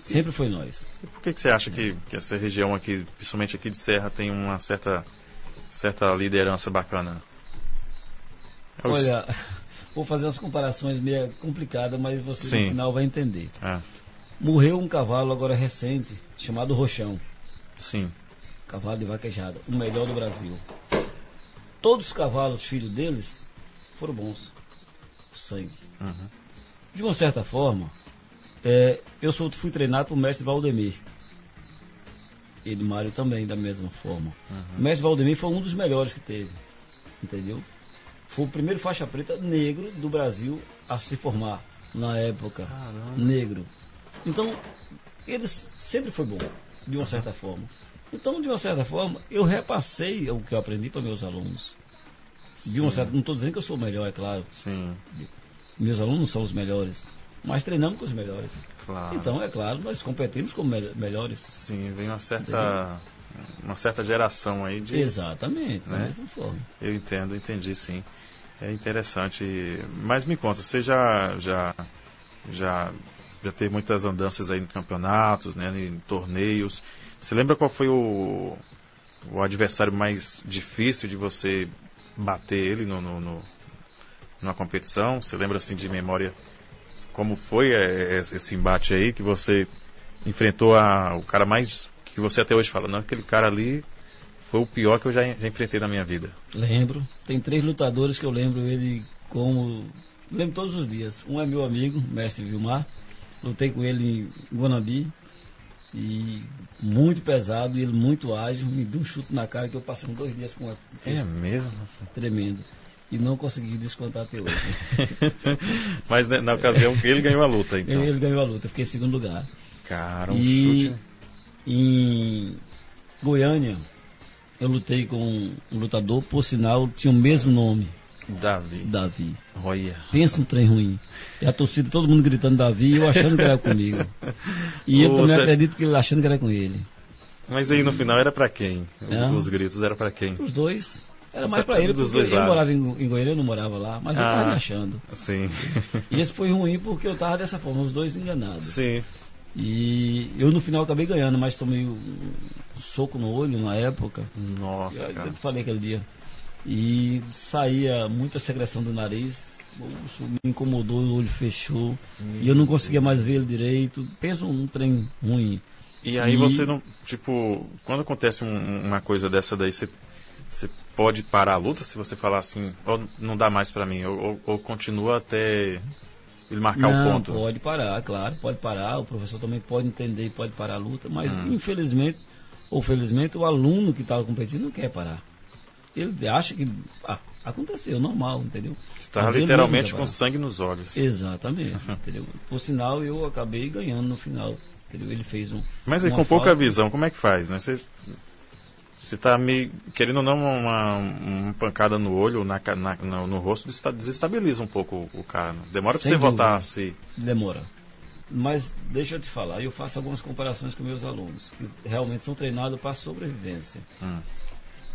Speaker 2: Sempre foi nós.
Speaker 1: E por que, que você acha que, que essa região aqui, principalmente aqui de Serra, tem uma certa, certa liderança bacana? É o-
Speaker 2: Olha, vou fazer umas comparações meio complicadas, mas você
Speaker 1: Sim.
Speaker 2: no final vai entender.
Speaker 1: É,
Speaker 2: Morreu um cavalo agora recente, chamado Rochão,
Speaker 1: sim.
Speaker 2: Cavalo de vaquejada, o melhor do Brasil. Todos os cavalos, filhos deles, foram bons. O sangue.
Speaker 1: Uhum.
Speaker 2: De uma certa forma, é, eu sou, fui treinado por mestre Valdemir. Ele, Mário, também, da mesma forma. O mestre Valdemir foi um dos melhores que teve. Entendeu? Foi o primeiro faixa preta negro do Brasil a se formar na época.
Speaker 1: Caramba.
Speaker 2: Negro. Então, ele sempre foi bom, de uma certa forma. Então, de uma certa forma, eu repassei o que eu aprendi para meus alunos. De uma certa, não estou dizendo que eu sou o melhor, é claro.
Speaker 1: Sim,
Speaker 2: Meus alunos são os melhores, mas treinamos com os melhores.
Speaker 1: claro.
Speaker 2: Então, é claro, nós competimos com mel- melhores.
Speaker 1: Sim, vem uma certa, uma certa geração aí de.
Speaker 2: Exatamente, da
Speaker 1: Né?
Speaker 2: mesma forma.
Speaker 1: Eu entendo, entendi sim. É interessante. Mas me conta, você já já já já teve muitas andanças aí em campeonatos, né, em torneios. Você lembra qual foi o, o adversário mais difícil de você bater ele no, no, no- numa competição? Você lembra assim de memória como foi é, é, esse embate aí que você enfrentou a, o cara mais que você até hoje fala, não, aquele cara ali foi o pior que eu já, já enfrentei na minha vida.
Speaker 2: Lembro. Tem três lutadores que eu lembro ele como. Lembro todos os dias. Um é meu amigo, mestre Vilmar. Lutei com ele em Guanambi. E muito pesado, e ele muito ágil. Me deu um chute na cara que eu passei uns dois dias com ele.
Speaker 1: É mesmo?
Speaker 2: Tremendo. E não consegui descontar até hoje.
Speaker 1: Mas né, na ocasião que ele ganhou a luta, então.
Speaker 2: Ele ganhou a luta, fiquei em segundo lugar.
Speaker 1: Cara, um
Speaker 2: E-
Speaker 1: chute.
Speaker 2: Em Goiânia, eu lutei com um lutador, por sinal, tinha o mesmo nome,
Speaker 1: Davi.
Speaker 2: Davi.
Speaker 1: Olha.
Speaker 2: Pensa um trem ruim. E a torcida, todo mundo gritando Davi, e eu achando que era comigo. E
Speaker 1: Ô,
Speaker 2: também
Speaker 1: Sérgio.
Speaker 2: acredito que ele achando que era com ele.
Speaker 1: Mas aí no final era pra quem?
Speaker 2: É.
Speaker 1: Os gritos era pra quem?
Speaker 2: Os dois, era mais pra ele,
Speaker 1: Dos
Speaker 2: porque
Speaker 1: dois
Speaker 2: ele
Speaker 1: lados.
Speaker 2: morava em, em Goiânia, eu não morava lá, mas eu
Speaker 1: Ah.
Speaker 2: tava me achando.
Speaker 1: Sim.
Speaker 2: E esse foi ruim porque eu tava dessa forma, os dois enganados.
Speaker 1: Sim.
Speaker 2: E eu no final acabei ganhando, mas tomei um, um soco no olho na época.
Speaker 1: Nossa,
Speaker 2: Eu,
Speaker 1: cara.
Speaker 2: eu falei aquele dia. E saía muita secreção do nariz. Isso me incomodou, o olho fechou. E eu não conseguia mais ver ele direito. Pensa um trem ruim.
Speaker 1: E aí
Speaker 2: E-
Speaker 1: você não. Tipo, quando acontece um- uma coisa dessa daí, você, você pode parar a luta se você falar assim, "Ó, não dá mais pra mim, ou, ou- ou continua até ele marcar
Speaker 2: não,
Speaker 1: o ponto.
Speaker 2: pode parar, claro, pode parar. O professor também pode entender e pode parar a luta. Mas
Speaker 1: Hum.
Speaker 2: infelizmente, ou felizmente, o aluno que estava competindo não quer parar. Ele acha que ah, aconteceu, normal, entendeu? Ele
Speaker 1: literalmente com sangue nos olhos.
Speaker 2: Exatamente, entendeu? Por sinal, eu acabei ganhando no final. Entendeu? Ele fez um.
Speaker 1: Mas aí com pouca visão, como é que faz, né? Você, você tá me querendo ou não uma, uma pancada no olho, na, na- no, no rosto, desestabiliza um pouco o, cara. né? Demora
Speaker 2: Sem
Speaker 1: você
Speaker 2: dúvida.
Speaker 1: voltar a se.
Speaker 2: Demora. Mas deixa eu te falar, eu faço algumas comparações com meus alunos, que realmente são treinados para sobrevivência.
Speaker 1: Hum.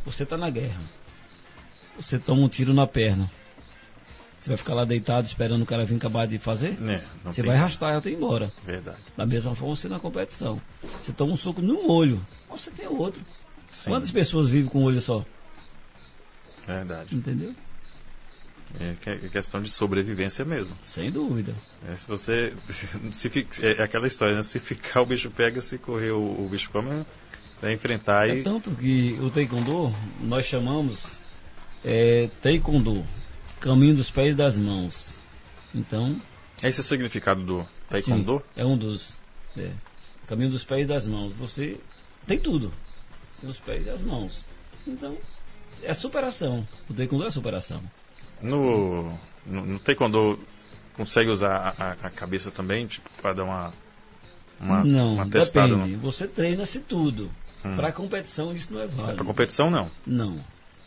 Speaker 2: Você está na guerra. Você toma um tiro na perna. Você vai ficar lá deitado esperando o cara vir acabar de fazer?
Speaker 1: Não
Speaker 2: Você vai arrastar até ir embora.
Speaker 1: Verdade.
Speaker 2: Da mesma forma você na competição. Você toma um soco num olho, você tem outro.
Speaker 1: Sim,
Speaker 2: Quantas pessoas vivem com um olho só?
Speaker 1: verdade.
Speaker 2: Entendeu?
Speaker 1: É, é questão de sobrevivência mesmo.
Speaker 2: Sem dúvida.
Speaker 1: É, se você. Se, é aquela história, né? Se ficar o bicho pega, se correr o, o bicho come, vai enfrentar
Speaker 2: é
Speaker 1: e.
Speaker 2: tanto que o Taekwondo, nós chamamos é, Taekwondo, caminho dos pés e das mãos. Então.
Speaker 1: Esse é o significado do Taekwondo?
Speaker 2: Sim, é um dos. É, caminho dos pés e das mãos. Você tem tudo. Tem os pés e as mãos. Então, é superação. O Taekwondo é superação.
Speaker 1: No, no, no Taekwondo, consegue usar a, a cabeça também, tipo, para dar uma, uma,
Speaker 2: não,
Speaker 1: uma testada?
Speaker 2: Depende. No... Você treina-se tudo. Hum. Para competição, isso não é válido. É
Speaker 1: para competição, não?
Speaker 2: Não.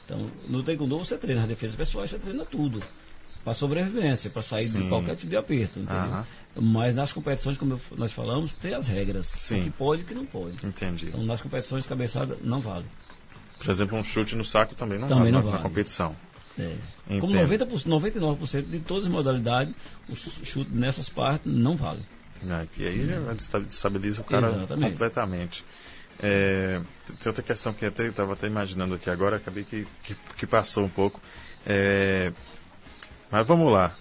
Speaker 2: Então, no Taekwondo, você treina a defesa pessoal, você treina tudo. Para sobrevivência, para sair Sim. de qualquer tipo de aperto, entendeu? Mas nas competições, como nós falamos, tem as regras. Sim. O que pode e o que não pode.
Speaker 1: Entendi.
Speaker 2: Então, nas competições, cabeçada não vale.
Speaker 1: Por exemplo, um chute no saco também não também vale, não vale. na competição.
Speaker 2: É. Como 90%, 99% de todas as modalidades, o chute nessas partes não vale.
Speaker 1: É, e aí destabiliza o cara Exatamente. completamente. É, tem outra questão que eu estava até imaginando aqui agora, acabei que, que, que passou um pouco. É, mas vamos lá.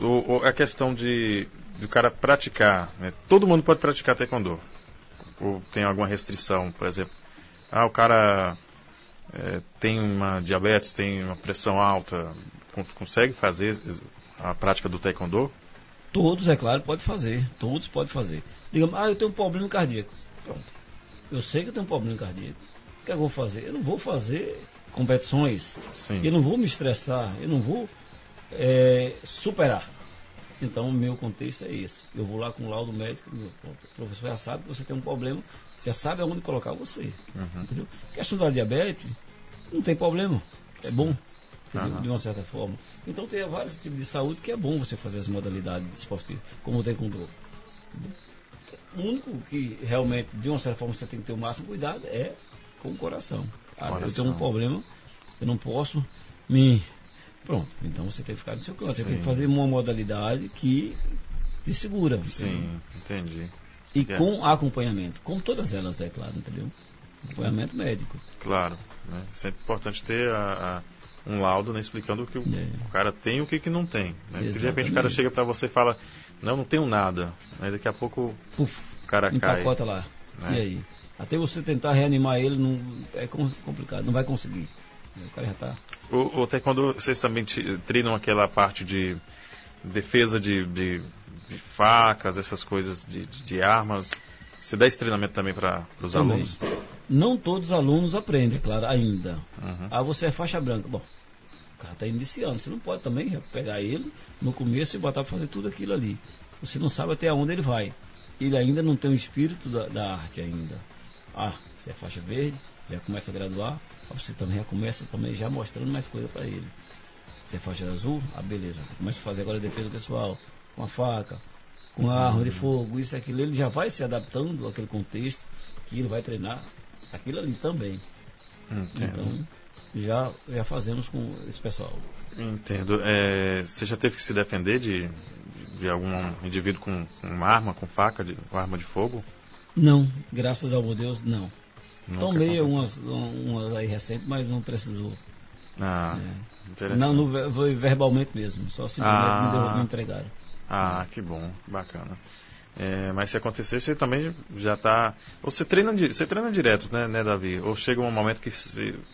Speaker 1: O, o, a questão de do cara praticar. Né? Todo mundo pode praticar taekwondo. Ou tem alguma restrição, por exemplo. Ah, o cara é, tem uma diabetes, tem uma pressão alta, consegue fazer a prática do taekwondo?
Speaker 2: Todos, é claro, pode fazer. Todos podem fazer. Digamos, ah, eu tenho um problema cardíaco. Pronto. Eu sei que eu tenho um problema cardíaco. O que, é que eu vou fazer? Eu não vou fazer competições. Sim. Eu não vou me estressar. Eu não vou é, superar. Então, o meu contexto é esse. Eu vou lá com o laudo médico, o professor já sabe que você tem um problema, já sabe aonde colocar você. Uhum. Entendeu? Questão da diabetes, não tem problema. É bom. Uhum. De uma certa forma. Então tem vários tipos de saúde que é bom você fazer as modalidades esportivas, como o taekwondo. O único que realmente, de uma certa forma, você tem que ter o máximo cuidado é com o coração. Ah, eu tenho um problema, eu não posso me. Pronto, então você tem que ficar no seu canto. Você tem que fazer uma modalidade que te segura.
Speaker 1: Sim, entendi.
Speaker 2: E é. com acompanhamento, como todas elas, é claro, entendeu? Acompanhamento médico.
Speaker 1: Claro. Né? Sempre importante ter a, a, um laudo né, explicando o que o, é. o, cara tem e o que, que não tem. Né? Porque de repente o cara chega para você e fala, não, não tenho nada. Aí daqui a pouco Puf, o cara cai.
Speaker 2: Empacota lá. Né? E aí? Até você tentar reanimar ele não, é complicado, não vai conseguir. O cara já tá.
Speaker 1: O, até quando vocês também treinam aquela parte de defesa de, de de facas, essas coisas de, de, de armas. Você dá esse treinamento também para os alunos?
Speaker 2: Não todos os alunos aprendem, claro, ainda. Uhum. Ah, você é faixa branca. Bom, o cara está iniciando. Você não pode também pegar ele no começo e botar para fazer tudo aquilo ali. Você não sabe até onde ele vai. Ele ainda não tem o espírito da, da arte ainda. Ah, você é faixa verde, já começa a graduar. Você também já começa também já mostrando mais coisa para ele. Você é faixa azul, ah beleza. Começa a fazer agora a defesa pessoal com a faca, com a arma de fogo, isso e aquilo, ele já vai se adaptando àquele contexto que ele vai treinar aquilo ali também. Entendo. Então, já, já fazemos com esse pessoal.
Speaker 1: Entendo. É, você já teve que se defender de, de algum indivíduo com, com uma arma, com faca, de, com arma de fogo?
Speaker 2: Não, graças ao Deus, não. Nunca Tomei umas, umas aí recentes, mas não precisou.
Speaker 1: Ah,
Speaker 2: é. interessante. Não, no, foi verbalmente mesmo, só simplesmente ah. me, me entregaram.
Speaker 1: Ah, que bom, bacana. É, mas se acontecer, você também já está. Ou você treina, você treina direto, né, né, Davi? Ou chega um momento que,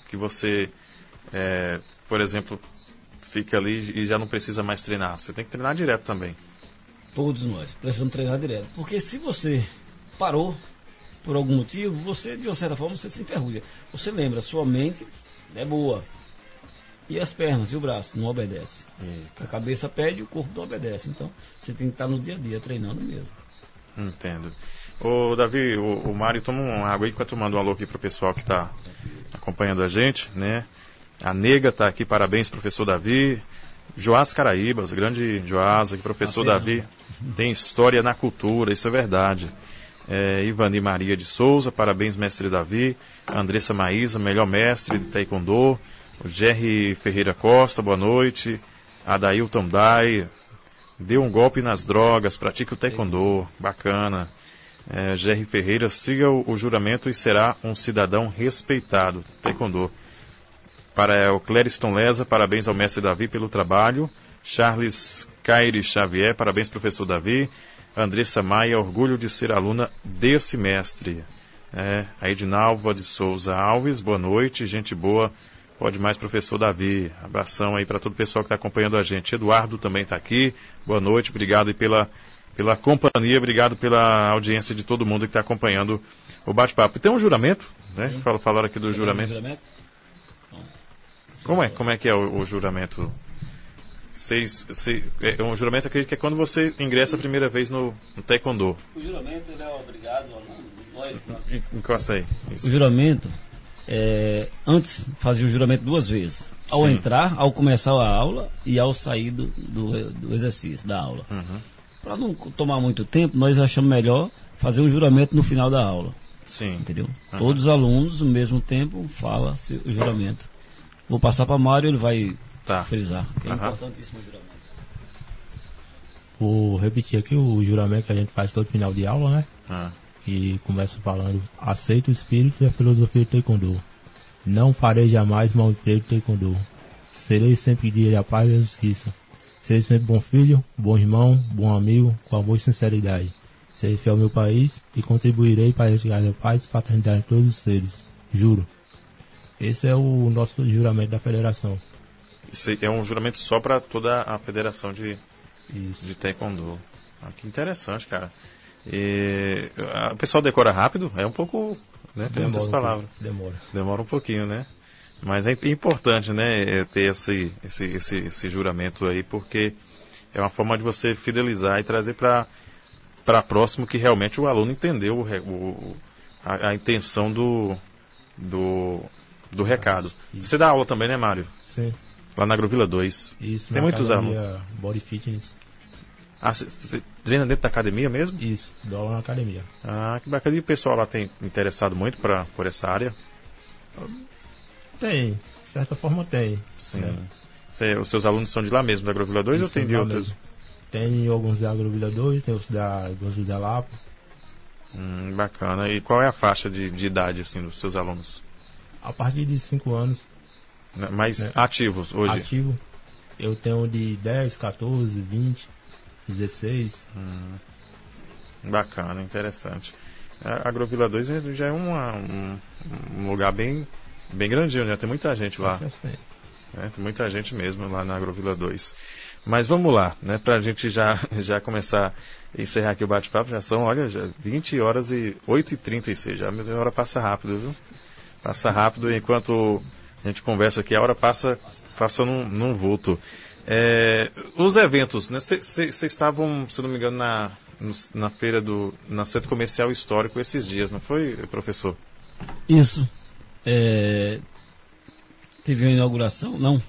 Speaker 1: que você, é, por exemplo, fica ali e já não precisa mais treinar. Você tem que treinar direto também.
Speaker 2: Todos nós precisamos treinar direto. Porque se você parou por algum motivo, você, de uma certa forma, você se enferruja. Você lembra, sua mente é boa. E as pernas e o braço não obedece. Eita. A cabeça pede e o corpo não obedece. Então você tem que estar no dia a dia treinando mesmo.
Speaker 1: Entendo. Ô Davi, o, o Mário toma uma água aí enquanto manda um alô aqui pro pessoal que está acompanhando a gente, né? A Nega está aqui, parabéns, professor Davi. Joás Caraíbas, grande Joás, aqui, professor ah, Davi, tem história na cultura, isso é verdade. É, Ivani Maria de Souza, parabéns, mestre Davi. Andressa Maísa, melhor mestre de Taekwondo. O Jerry Ferreira Costa, boa noite. Adailton Dai, deu um golpe nas drogas, pratique o taekwondo, bacana. É, Jerry Ferreira, siga o, o, juramento e será um cidadão respeitado. Taekwondo. Para o Clériston Leza, parabéns ao mestre Davi pelo trabalho. Charles Caire Xavier, parabéns professor Davi. Andressa Maia, orgulho de ser aluna desse mestre. É, a Edinalva de Souza Alves, boa noite, gente boa. Pode mais, professor Davi. Abração aí para todo o pessoal que está acompanhando a gente. Eduardo também está aqui. Boa noite, obrigado pela, pela companhia, obrigado pela audiência de todo mundo que está acompanhando o bate-papo. Tem um juramento, né? Fal, falaram aqui do juramento.
Speaker 2: um juramento?
Speaker 1: Como é, como é que é o, o juramento? Vocês, se, é, um juramento acredito que é quando você ingressa a primeira vez no, no taekwondo.
Speaker 2: O juramento ele é obrigado, aluno, nós, tá?
Speaker 1: En- Encosta aí. Isso.
Speaker 2: O juramento, é, antes fazia o juramento duas vezes. Ao
Speaker 1: Sim.
Speaker 2: entrar, ao começar a aula e ao sair do, do, do exercício, da aula.
Speaker 1: Uhum.
Speaker 2: Para não tomar muito tempo, nós achamos melhor fazer o juramento no final da aula.
Speaker 1: Sim.
Speaker 2: Entendeu?
Speaker 1: Aham.
Speaker 2: Todos os alunos, no mesmo tempo, fala o juramento. Vou passar para Mário, ele vai
Speaker 1: Tá.
Speaker 2: frisar. É
Speaker 1: Aham.
Speaker 2: importantíssimo o juramento.
Speaker 3: Vou repetir aqui o juramento que a gente faz todo final de aula, né?
Speaker 1: Ah,
Speaker 3: Que começa falando: aceito o espírito e a filosofia do Taekwondo. Não farei jamais mal emprego do Taekwondo. Serei sempre guia da paz e da justiça. Serei sempre bom filho, bom irmão, bom amigo, com amor e sinceridade. Serei fiel ao meu país e contribuirei para resgatar a paz e fraternidade de todos os seres. Juro. Esse é o nosso juramento da federação.
Speaker 1: isso é um juramento só para toda a federação de,
Speaker 3: Isso.
Speaker 1: de taekwondo. Ah, que interessante, cara. E, ah, o pessoal decora rápido? É um pouco. Né, tem muitas
Speaker 3: um
Speaker 1: palavras.
Speaker 3: pouco, Demora.
Speaker 1: Demora um pouquinho, né? Mas é importante, né, é ter esse, esse, esse, esse juramento aí, porque é uma forma de você fidelizar e trazer para para próximo que realmente o aluno entendeu o, o- a, a intenção do, do, do recado.
Speaker 3: Isso.
Speaker 1: Você dá aula também, né, Mário?
Speaker 3: Sim.
Speaker 1: Lá na Agrovila 2.
Speaker 3: Isso.
Speaker 1: Tem
Speaker 3: na
Speaker 1: muitos
Speaker 3: academia Body Fitness.
Speaker 1: Ah, você- treina dentro da academia mesmo?
Speaker 3: Isso. Dou aula na academia.
Speaker 1: Ah, que bacana. E o pessoal lá tem interessado muito pra, por essa área?
Speaker 3: Tem. De certa forma tem.
Speaker 1: Sim.
Speaker 3: né?
Speaker 1: Você- os seus alunos são de lá mesmo, da Agrovila 2 ou
Speaker 3: Isso,
Speaker 1: tem de outros?
Speaker 3: mesmo. Tem alguns da Agrovila 2, tem os da, alguns da Lapa.
Speaker 1: Hum, bacana. E qual é a faixa de, de idade assim dos seus alunos?
Speaker 3: A partir de 5 anos,
Speaker 1: Né, Mais
Speaker 3: É.
Speaker 1: ativos hoje?
Speaker 3: ativo, eu tenho de 10, 14, 20, 16.
Speaker 1: Hum, bacana, interessante. A Agrovila 2 é- já é uma- um, um lugar bem, bem grandinho, né? Tem muita gente lá. Né? Tem muita gente mesmo lá na Agrovila 2. Mas vamos lá, né? Pra gente já, já começar a encerrar aqui o bate-papo, já são, olha, já 20 horas e 8 e 36 já, mas a hora passa rápido, viu? Passa rápido enquanto a gente conversa aqui, a hora passa, passa num, num vulto. É, os eventos, né? Vocês estavam, se não me engano, na, na feira do, na Centro Comercial Histórico esses dias, não foi, professor?
Speaker 2: Isso. É, teve uma inauguração? Não.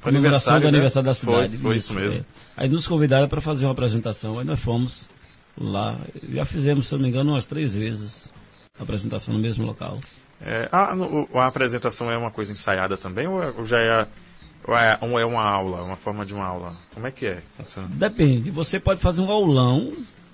Speaker 2: Comemoração do
Speaker 1: né?
Speaker 2: aniversário da
Speaker 1: Foi,
Speaker 2: cidade.
Speaker 1: foi isso mesmo.
Speaker 2: é. Aí nos convidaram para fazer uma apresentação. Aí nós fomos lá. Já fizemos, se não me engano, umas três vezes a apresentação no mesmo local.
Speaker 1: É, a, no- a apresentação é uma coisa ensaiada também ou, é- ou já é, ou é, ou é uma aula, uma forma de uma aula? Como é que é?
Speaker 2: Depende. Você pode fazer um aulão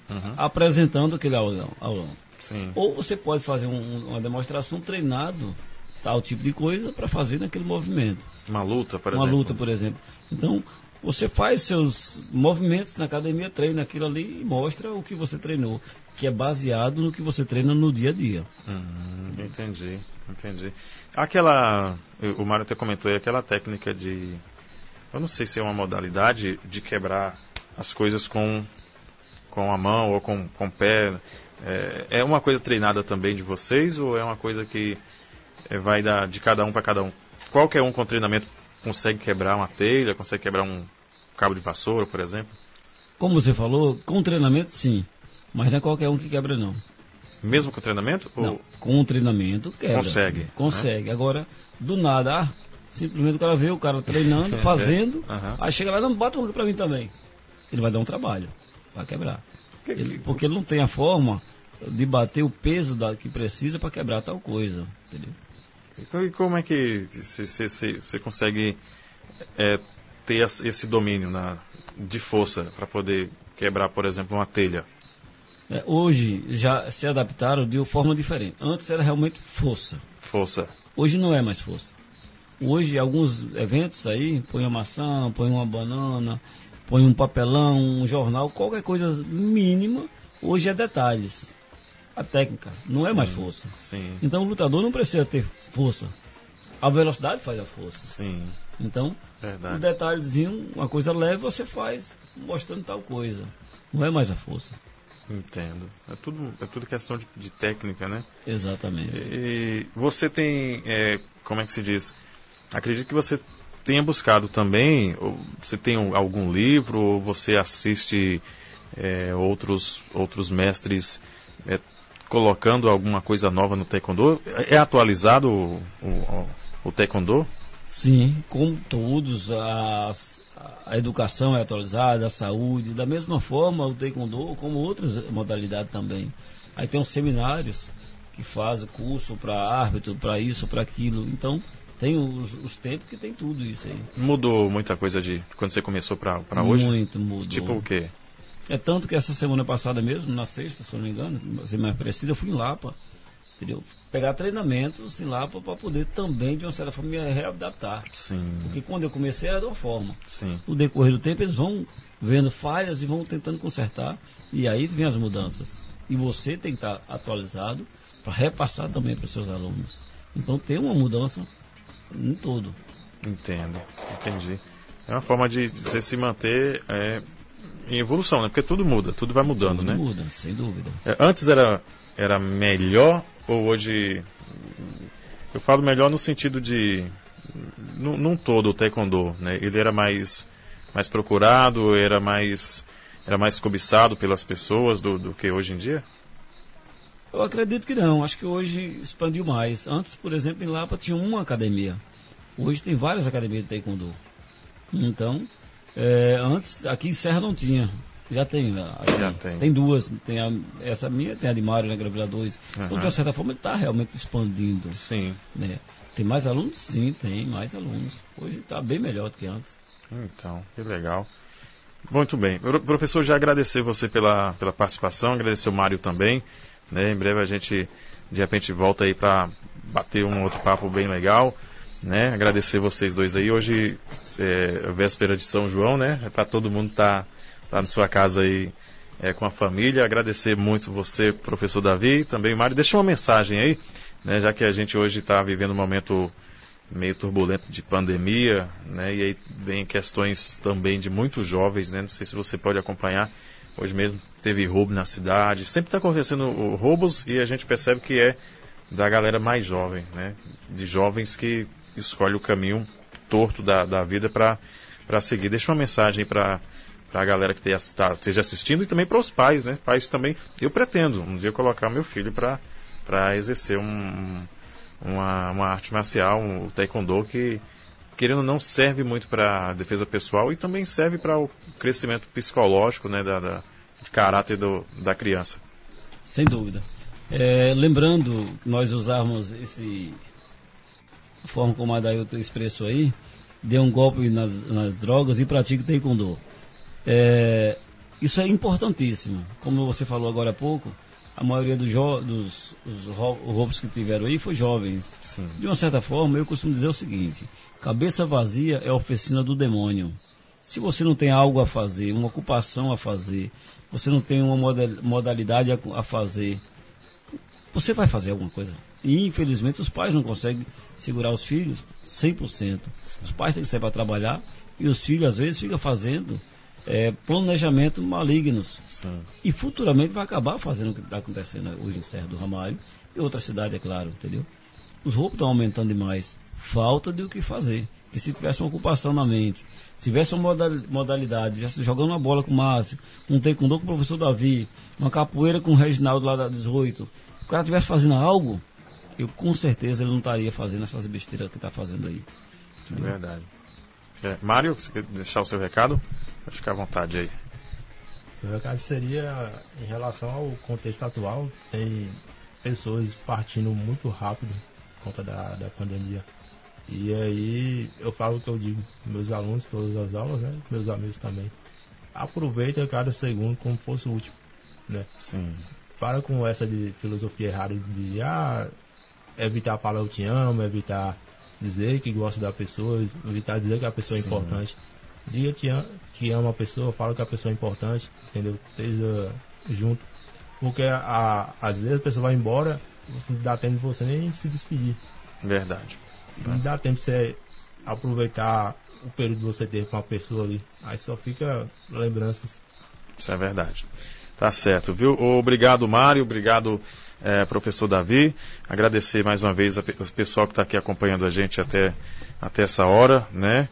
Speaker 1: Uhum.
Speaker 2: apresentando aquele aulão. aulão.
Speaker 1: Sim.
Speaker 2: Ou você pode fazer um- uma demonstração treinado tal tipo de coisa para fazer naquele movimento.
Speaker 1: Uma luta, por
Speaker 2: uma
Speaker 1: exemplo.
Speaker 2: luta, por exemplo. Então, você faz seus movimentos na academia, treina aquilo ali e mostra o que você treinou, que é baseado no que você treina no dia a dia.
Speaker 1: Hum, entendi, entendi. Aquela, o Mário até comentou aí, aquela técnica de, eu não sei se é uma modalidade de quebrar as coisas com, com a mão ou com, com o pé. É, é uma coisa treinada também de vocês ou é uma coisa que é, vai dar de cada um para cada um? Qualquer um com treinamento consegue quebrar uma telha, consegue quebrar um cabo de vassoura, por exemplo?
Speaker 2: Como você falou, com treinamento sim, mas não é qualquer um que quebra não.
Speaker 1: Mesmo com treinamento? Ou-
Speaker 2: Não, com treinamento quebra.
Speaker 1: Consegue,
Speaker 2: sim.
Speaker 1: né?
Speaker 2: Consegue. Agora, do nada, ah, simplesmente o cara vê o cara treinando, fazendo,
Speaker 1: Aham.
Speaker 2: aí chega lá, não, bota um pra mim também. Ele vai dar um trabalho, vai quebrar.
Speaker 1: Que-
Speaker 2: Ele- porque ele não tem a forma de bater o peso da, que precisa para quebrar tal coisa. Entendeu?
Speaker 1: E como é que você consegue é, ter esse domínio na, de força para poder quebrar, por exemplo, uma telha?
Speaker 2: É, hoje já se adaptaram de uma forma diferente. Antes era realmente força.
Speaker 1: Força.
Speaker 2: Hoje não é mais força. Hoje, alguns eventos aí, põe uma maçã, põe uma banana, põe um papelão, um jornal, qualquer coisa mínima, hoje é detalhes. A técnica, não sim, é mais força.
Speaker 1: Sim.
Speaker 2: Então o lutador não precisa ter força. A velocidade faz a força.
Speaker 1: Sim.
Speaker 2: Então,
Speaker 1: Verdade.
Speaker 2: um detalhezinho, uma coisa leve, você faz mostrando tal coisa. Não é mais a força.
Speaker 1: Entendo. É tudo, é tudo questão de, de técnica, né?
Speaker 2: Exatamente.
Speaker 1: E você tem, é, como é que se diz? Acredito que você tenha buscado também, você tem algum livro, ou você assiste é, outros, outros mestres é, colocando alguma coisa nova no Taekwondo? É atualizado o, o, o Taekwondo?
Speaker 2: Sim, como todos, as, a educação é atualizada, a saúde, da mesma forma o taekwondo, como outras modalidades também. Aí tem os seminários que fazem curso para árbitro, para isso, para aquilo. Então, tem os, os, tempos que tem tudo isso aí.
Speaker 1: Mudou muita coisa de quando você começou para hoje?
Speaker 2: Muito mudou.
Speaker 1: Tipo o quê?
Speaker 2: É tanto que essa semana passada mesmo, na sexta, se eu não me engano, ser mais preciso, eu fui em Lapa entendeu? Pegar treinamentos assim, lá para poder também, de uma certa forma, me readaptar.
Speaker 1: Sim.
Speaker 2: Porque quando eu comecei era de uma forma.
Speaker 1: Sim.
Speaker 2: No decorrer do tempo, eles vão vendo falhas e vão tentando consertar. E aí vem as mudanças. E você tem que estar atualizado para repassar também para os seus alunos. Então tem uma mudança em todo.
Speaker 1: Entendo, entendi. É uma forma de você se manter é, em evolução, né? Porque tudo muda, tudo vai mudando,
Speaker 2: tudo
Speaker 1: né?
Speaker 2: Muda, sem dúvida.
Speaker 1: É, antes era, era melhor ou hoje. Eu falo melhor no sentido de. Num, todo o taekwondo, né? Ele era mais, mais procurado, era mais, era mais cobiçado pelas pessoas do, do que hoje em dia?
Speaker 2: Eu acredito que não. Acho que hoje expandiu mais. Antes, por exemplo, em Lapa tinha uma academia. Hoje tem várias academias de taekwondo. Então, é, antes aqui em Serra não tinha. Já tem.
Speaker 1: Já tem.
Speaker 2: Tem duas. Tem a, essa minha, tem a de Mário, na Gravila 2. Uhum. Então, de uma certa forma, ele está realmente expandindo.
Speaker 1: Sim.
Speaker 2: Né? Tem mais alunos? Sim, tem mais alunos. Hoje está bem melhor do que antes.
Speaker 1: Então, que legal. Muito bem. Professor, já agradecer você pela, pela participação, agradecer o Mário também. Né? Em breve a gente, de repente, volta aí para bater um outro papo bem legal. Né? Agradecer vocês dois aí. Hoje é véspera de São João, né? Para todo mundo estar. Tá está na sua casa aí é, com a família. Agradecer muito você, professor Davi, também Mário. Deixa uma mensagem aí, né, já que a gente hoje está vivendo um momento meio turbulento de pandemia, né, e aí vem questões também de muitos jovens, né, não sei se você pode acompanhar. Hoje mesmo teve roubo na cidade, sempre está acontecendo roubos e a gente percebe que é da galera mais jovem, né, de jovens que escolhe o caminho torto da, da vida para seguir. Deixa uma mensagem para para a galera que está, esteja assistindo e também para os pais, né? Pais também. Eu pretendo um dia colocar meu filho para exercer um, uma, uma arte marcial, um taekwondo que querendo não serve muito para defesa pessoal e também serve para o crescimento psicológico, né, da, da de caráter do, da criança.
Speaker 2: Sem dúvida. É, lembrando, nós usarmos esse forma como a Dailton expressou aí, dê um golpe nas, nas drogas e pratique taekwondo. É, isso é importantíssimo. Como você falou agora há pouco, a maioria dos, dos roubos que tiveram aí foi jovens.
Speaker 1: Sim.
Speaker 2: De uma certa forma, eu costumo dizer o seguinte: cabeça vazia é a oficina do demônio. Se você não tem algo a fazer, uma ocupação a fazer, você não tem uma modalidade a, fazer, você vai fazer alguma coisa. E infelizmente os pais não conseguem segurar os filhos 100%. Sim. Os pais têm que sair para trabalhar e os filhos às vezes ficam fazendo é, planejamento malignos.
Speaker 1: Sim.
Speaker 2: E futuramente vai acabar fazendo o que está acontecendo hoje em Serra do Ramalho e outra cidade, é claro, entendeu? Os roubos estão aumentando demais. Falta de o que fazer. Que se tivesse uma ocupação na mente, se tivesse uma modalidade, já jogando uma bola com o Márcio, um taekwondo com o professor Davi, uma capoeira com o Reginaldo lá da 18, o cara estivesse fazendo algo, eu com certeza ele não estaria fazendo essas besteiras que está fazendo aí.
Speaker 1: É verdade. É, Mário, você quer deixar o seu recado? Pode ficar à vontade aí.
Speaker 3: O recado seria em relação ao contexto atual, tem pessoas partindo muito rápido por conta da, da pandemia. E aí eu falo o que eu digo meus alunos, todas as aulas, né? Meus amigos também. Aproveita cada segundo como fosse o último. Né?
Speaker 1: Sim.
Speaker 3: Para com essa de filosofia errada de ah, evitar a palavra eu te amo, evitar dizer que gosta da pessoa, evitar dizer que a pessoa é
Speaker 1: Sim.
Speaker 3: importante. Diga que, am- que ama a pessoa, fala que a pessoa é importante, entendeu? Esteja junto. Porque a, às vezes a pessoa vai embora, não dá tempo de você nem se despedir.
Speaker 1: Verdade.
Speaker 3: Não dá tempo de você aproveitar o período que você teve com a pessoa ali. Aí só fica lembranças.
Speaker 1: Isso é verdade. Tá certo, viu? Obrigado, Mário. Obrigado, eh, professor Davi. Agradecer mais uma vez o pessoal que está aqui acompanhando a gente até, até essa hora, né?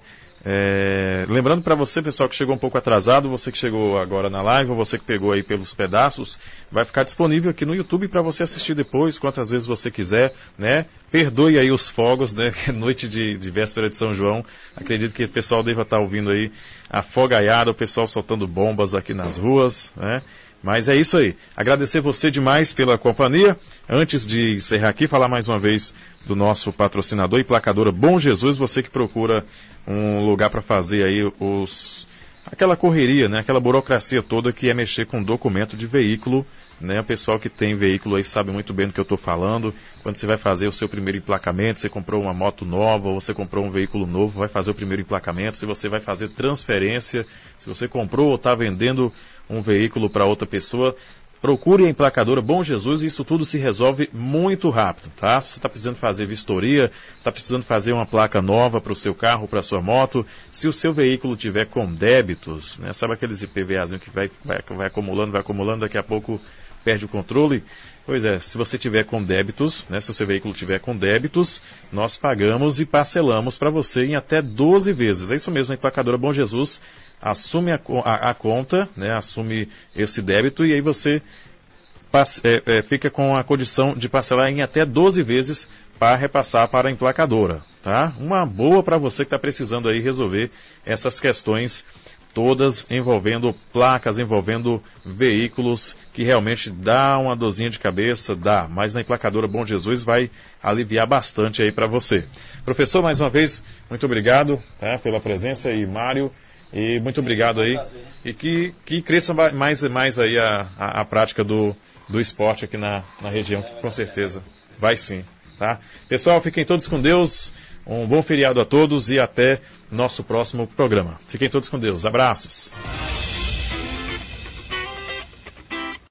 Speaker 1: Eh, lembrando para você, pessoal, que chegou um pouco atrasado, você que chegou agora na live, ou você que pegou aí pelos pedaços, vai ficar disponível aqui no YouTube para você assistir depois, quantas vezes você quiser, né? Perdoe aí os fogos, né? É Noite de, de véspera de São João. Acredito que o pessoal deva estar ouvindo aí a fogaiada, o pessoal soltando bombas aqui nas ruas, né? Mas é isso aí. Agradecer você demais pela companhia. Antes de encerrar aqui, falar mais uma vez do nosso patrocinador e placadora Bom Jesus, você que procura um lugar para fazer aí os aquela correria, né, aquela burocracia toda que é mexer com documento de veículo, né? O pessoal que tem veículo aí sabe muito bem do que eu estou falando. Quando você vai fazer o seu primeiro emplacamento, você comprou uma moto nova ou você comprou um veículo novo, vai fazer o primeiro emplacamento, se você vai fazer transferência, se você comprou ou está vendendo um veículo para outra pessoa, procure a emplacadora Bom Jesus e isso tudo se resolve muito rápido, tá? Se você está precisando fazer vistoria, está precisando fazer uma placa nova para o seu carro, para a sua moto, se o seu veículo tiver com débitos, né? Sabe aqueles IPVAzinho que vai, vai, vai acumulando, vai acumulando, daqui a pouco perde o controle? Pois é, se você tiver com débitos, né, se o seu veículo tiver com débitos, nós pagamos e parcelamos para você em até 12 vezes. É isso mesmo, a emplacadora Bom Jesus assume a, a- a conta, né, assume esse débito e aí você passe- é, é, fica com a condição de parcelar em até 12 vezes para repassar para a emplacadora. Tá? Uma boa para você que está precisando aí resolver essas questões todas envolvendo placas, envolvendo veículos, que realmente dá uma dorzinha de cabeça, dá, mas na emplacadora Bom Jesus vai aliviar bastante aí para você. Professor, mais uma vez, muito obrigado tá, pela presença e Mário, e muito obrigado aí, e que, que cresça mais e mais aí a, a, a prática do, do esporte aqui na, na região, com certeza. Vai sim, tá? Pessoal, fiquem todos com Deus, um bom feriado a todos e até nosso próximo programa. Fiquem todos com Deus. Abraços.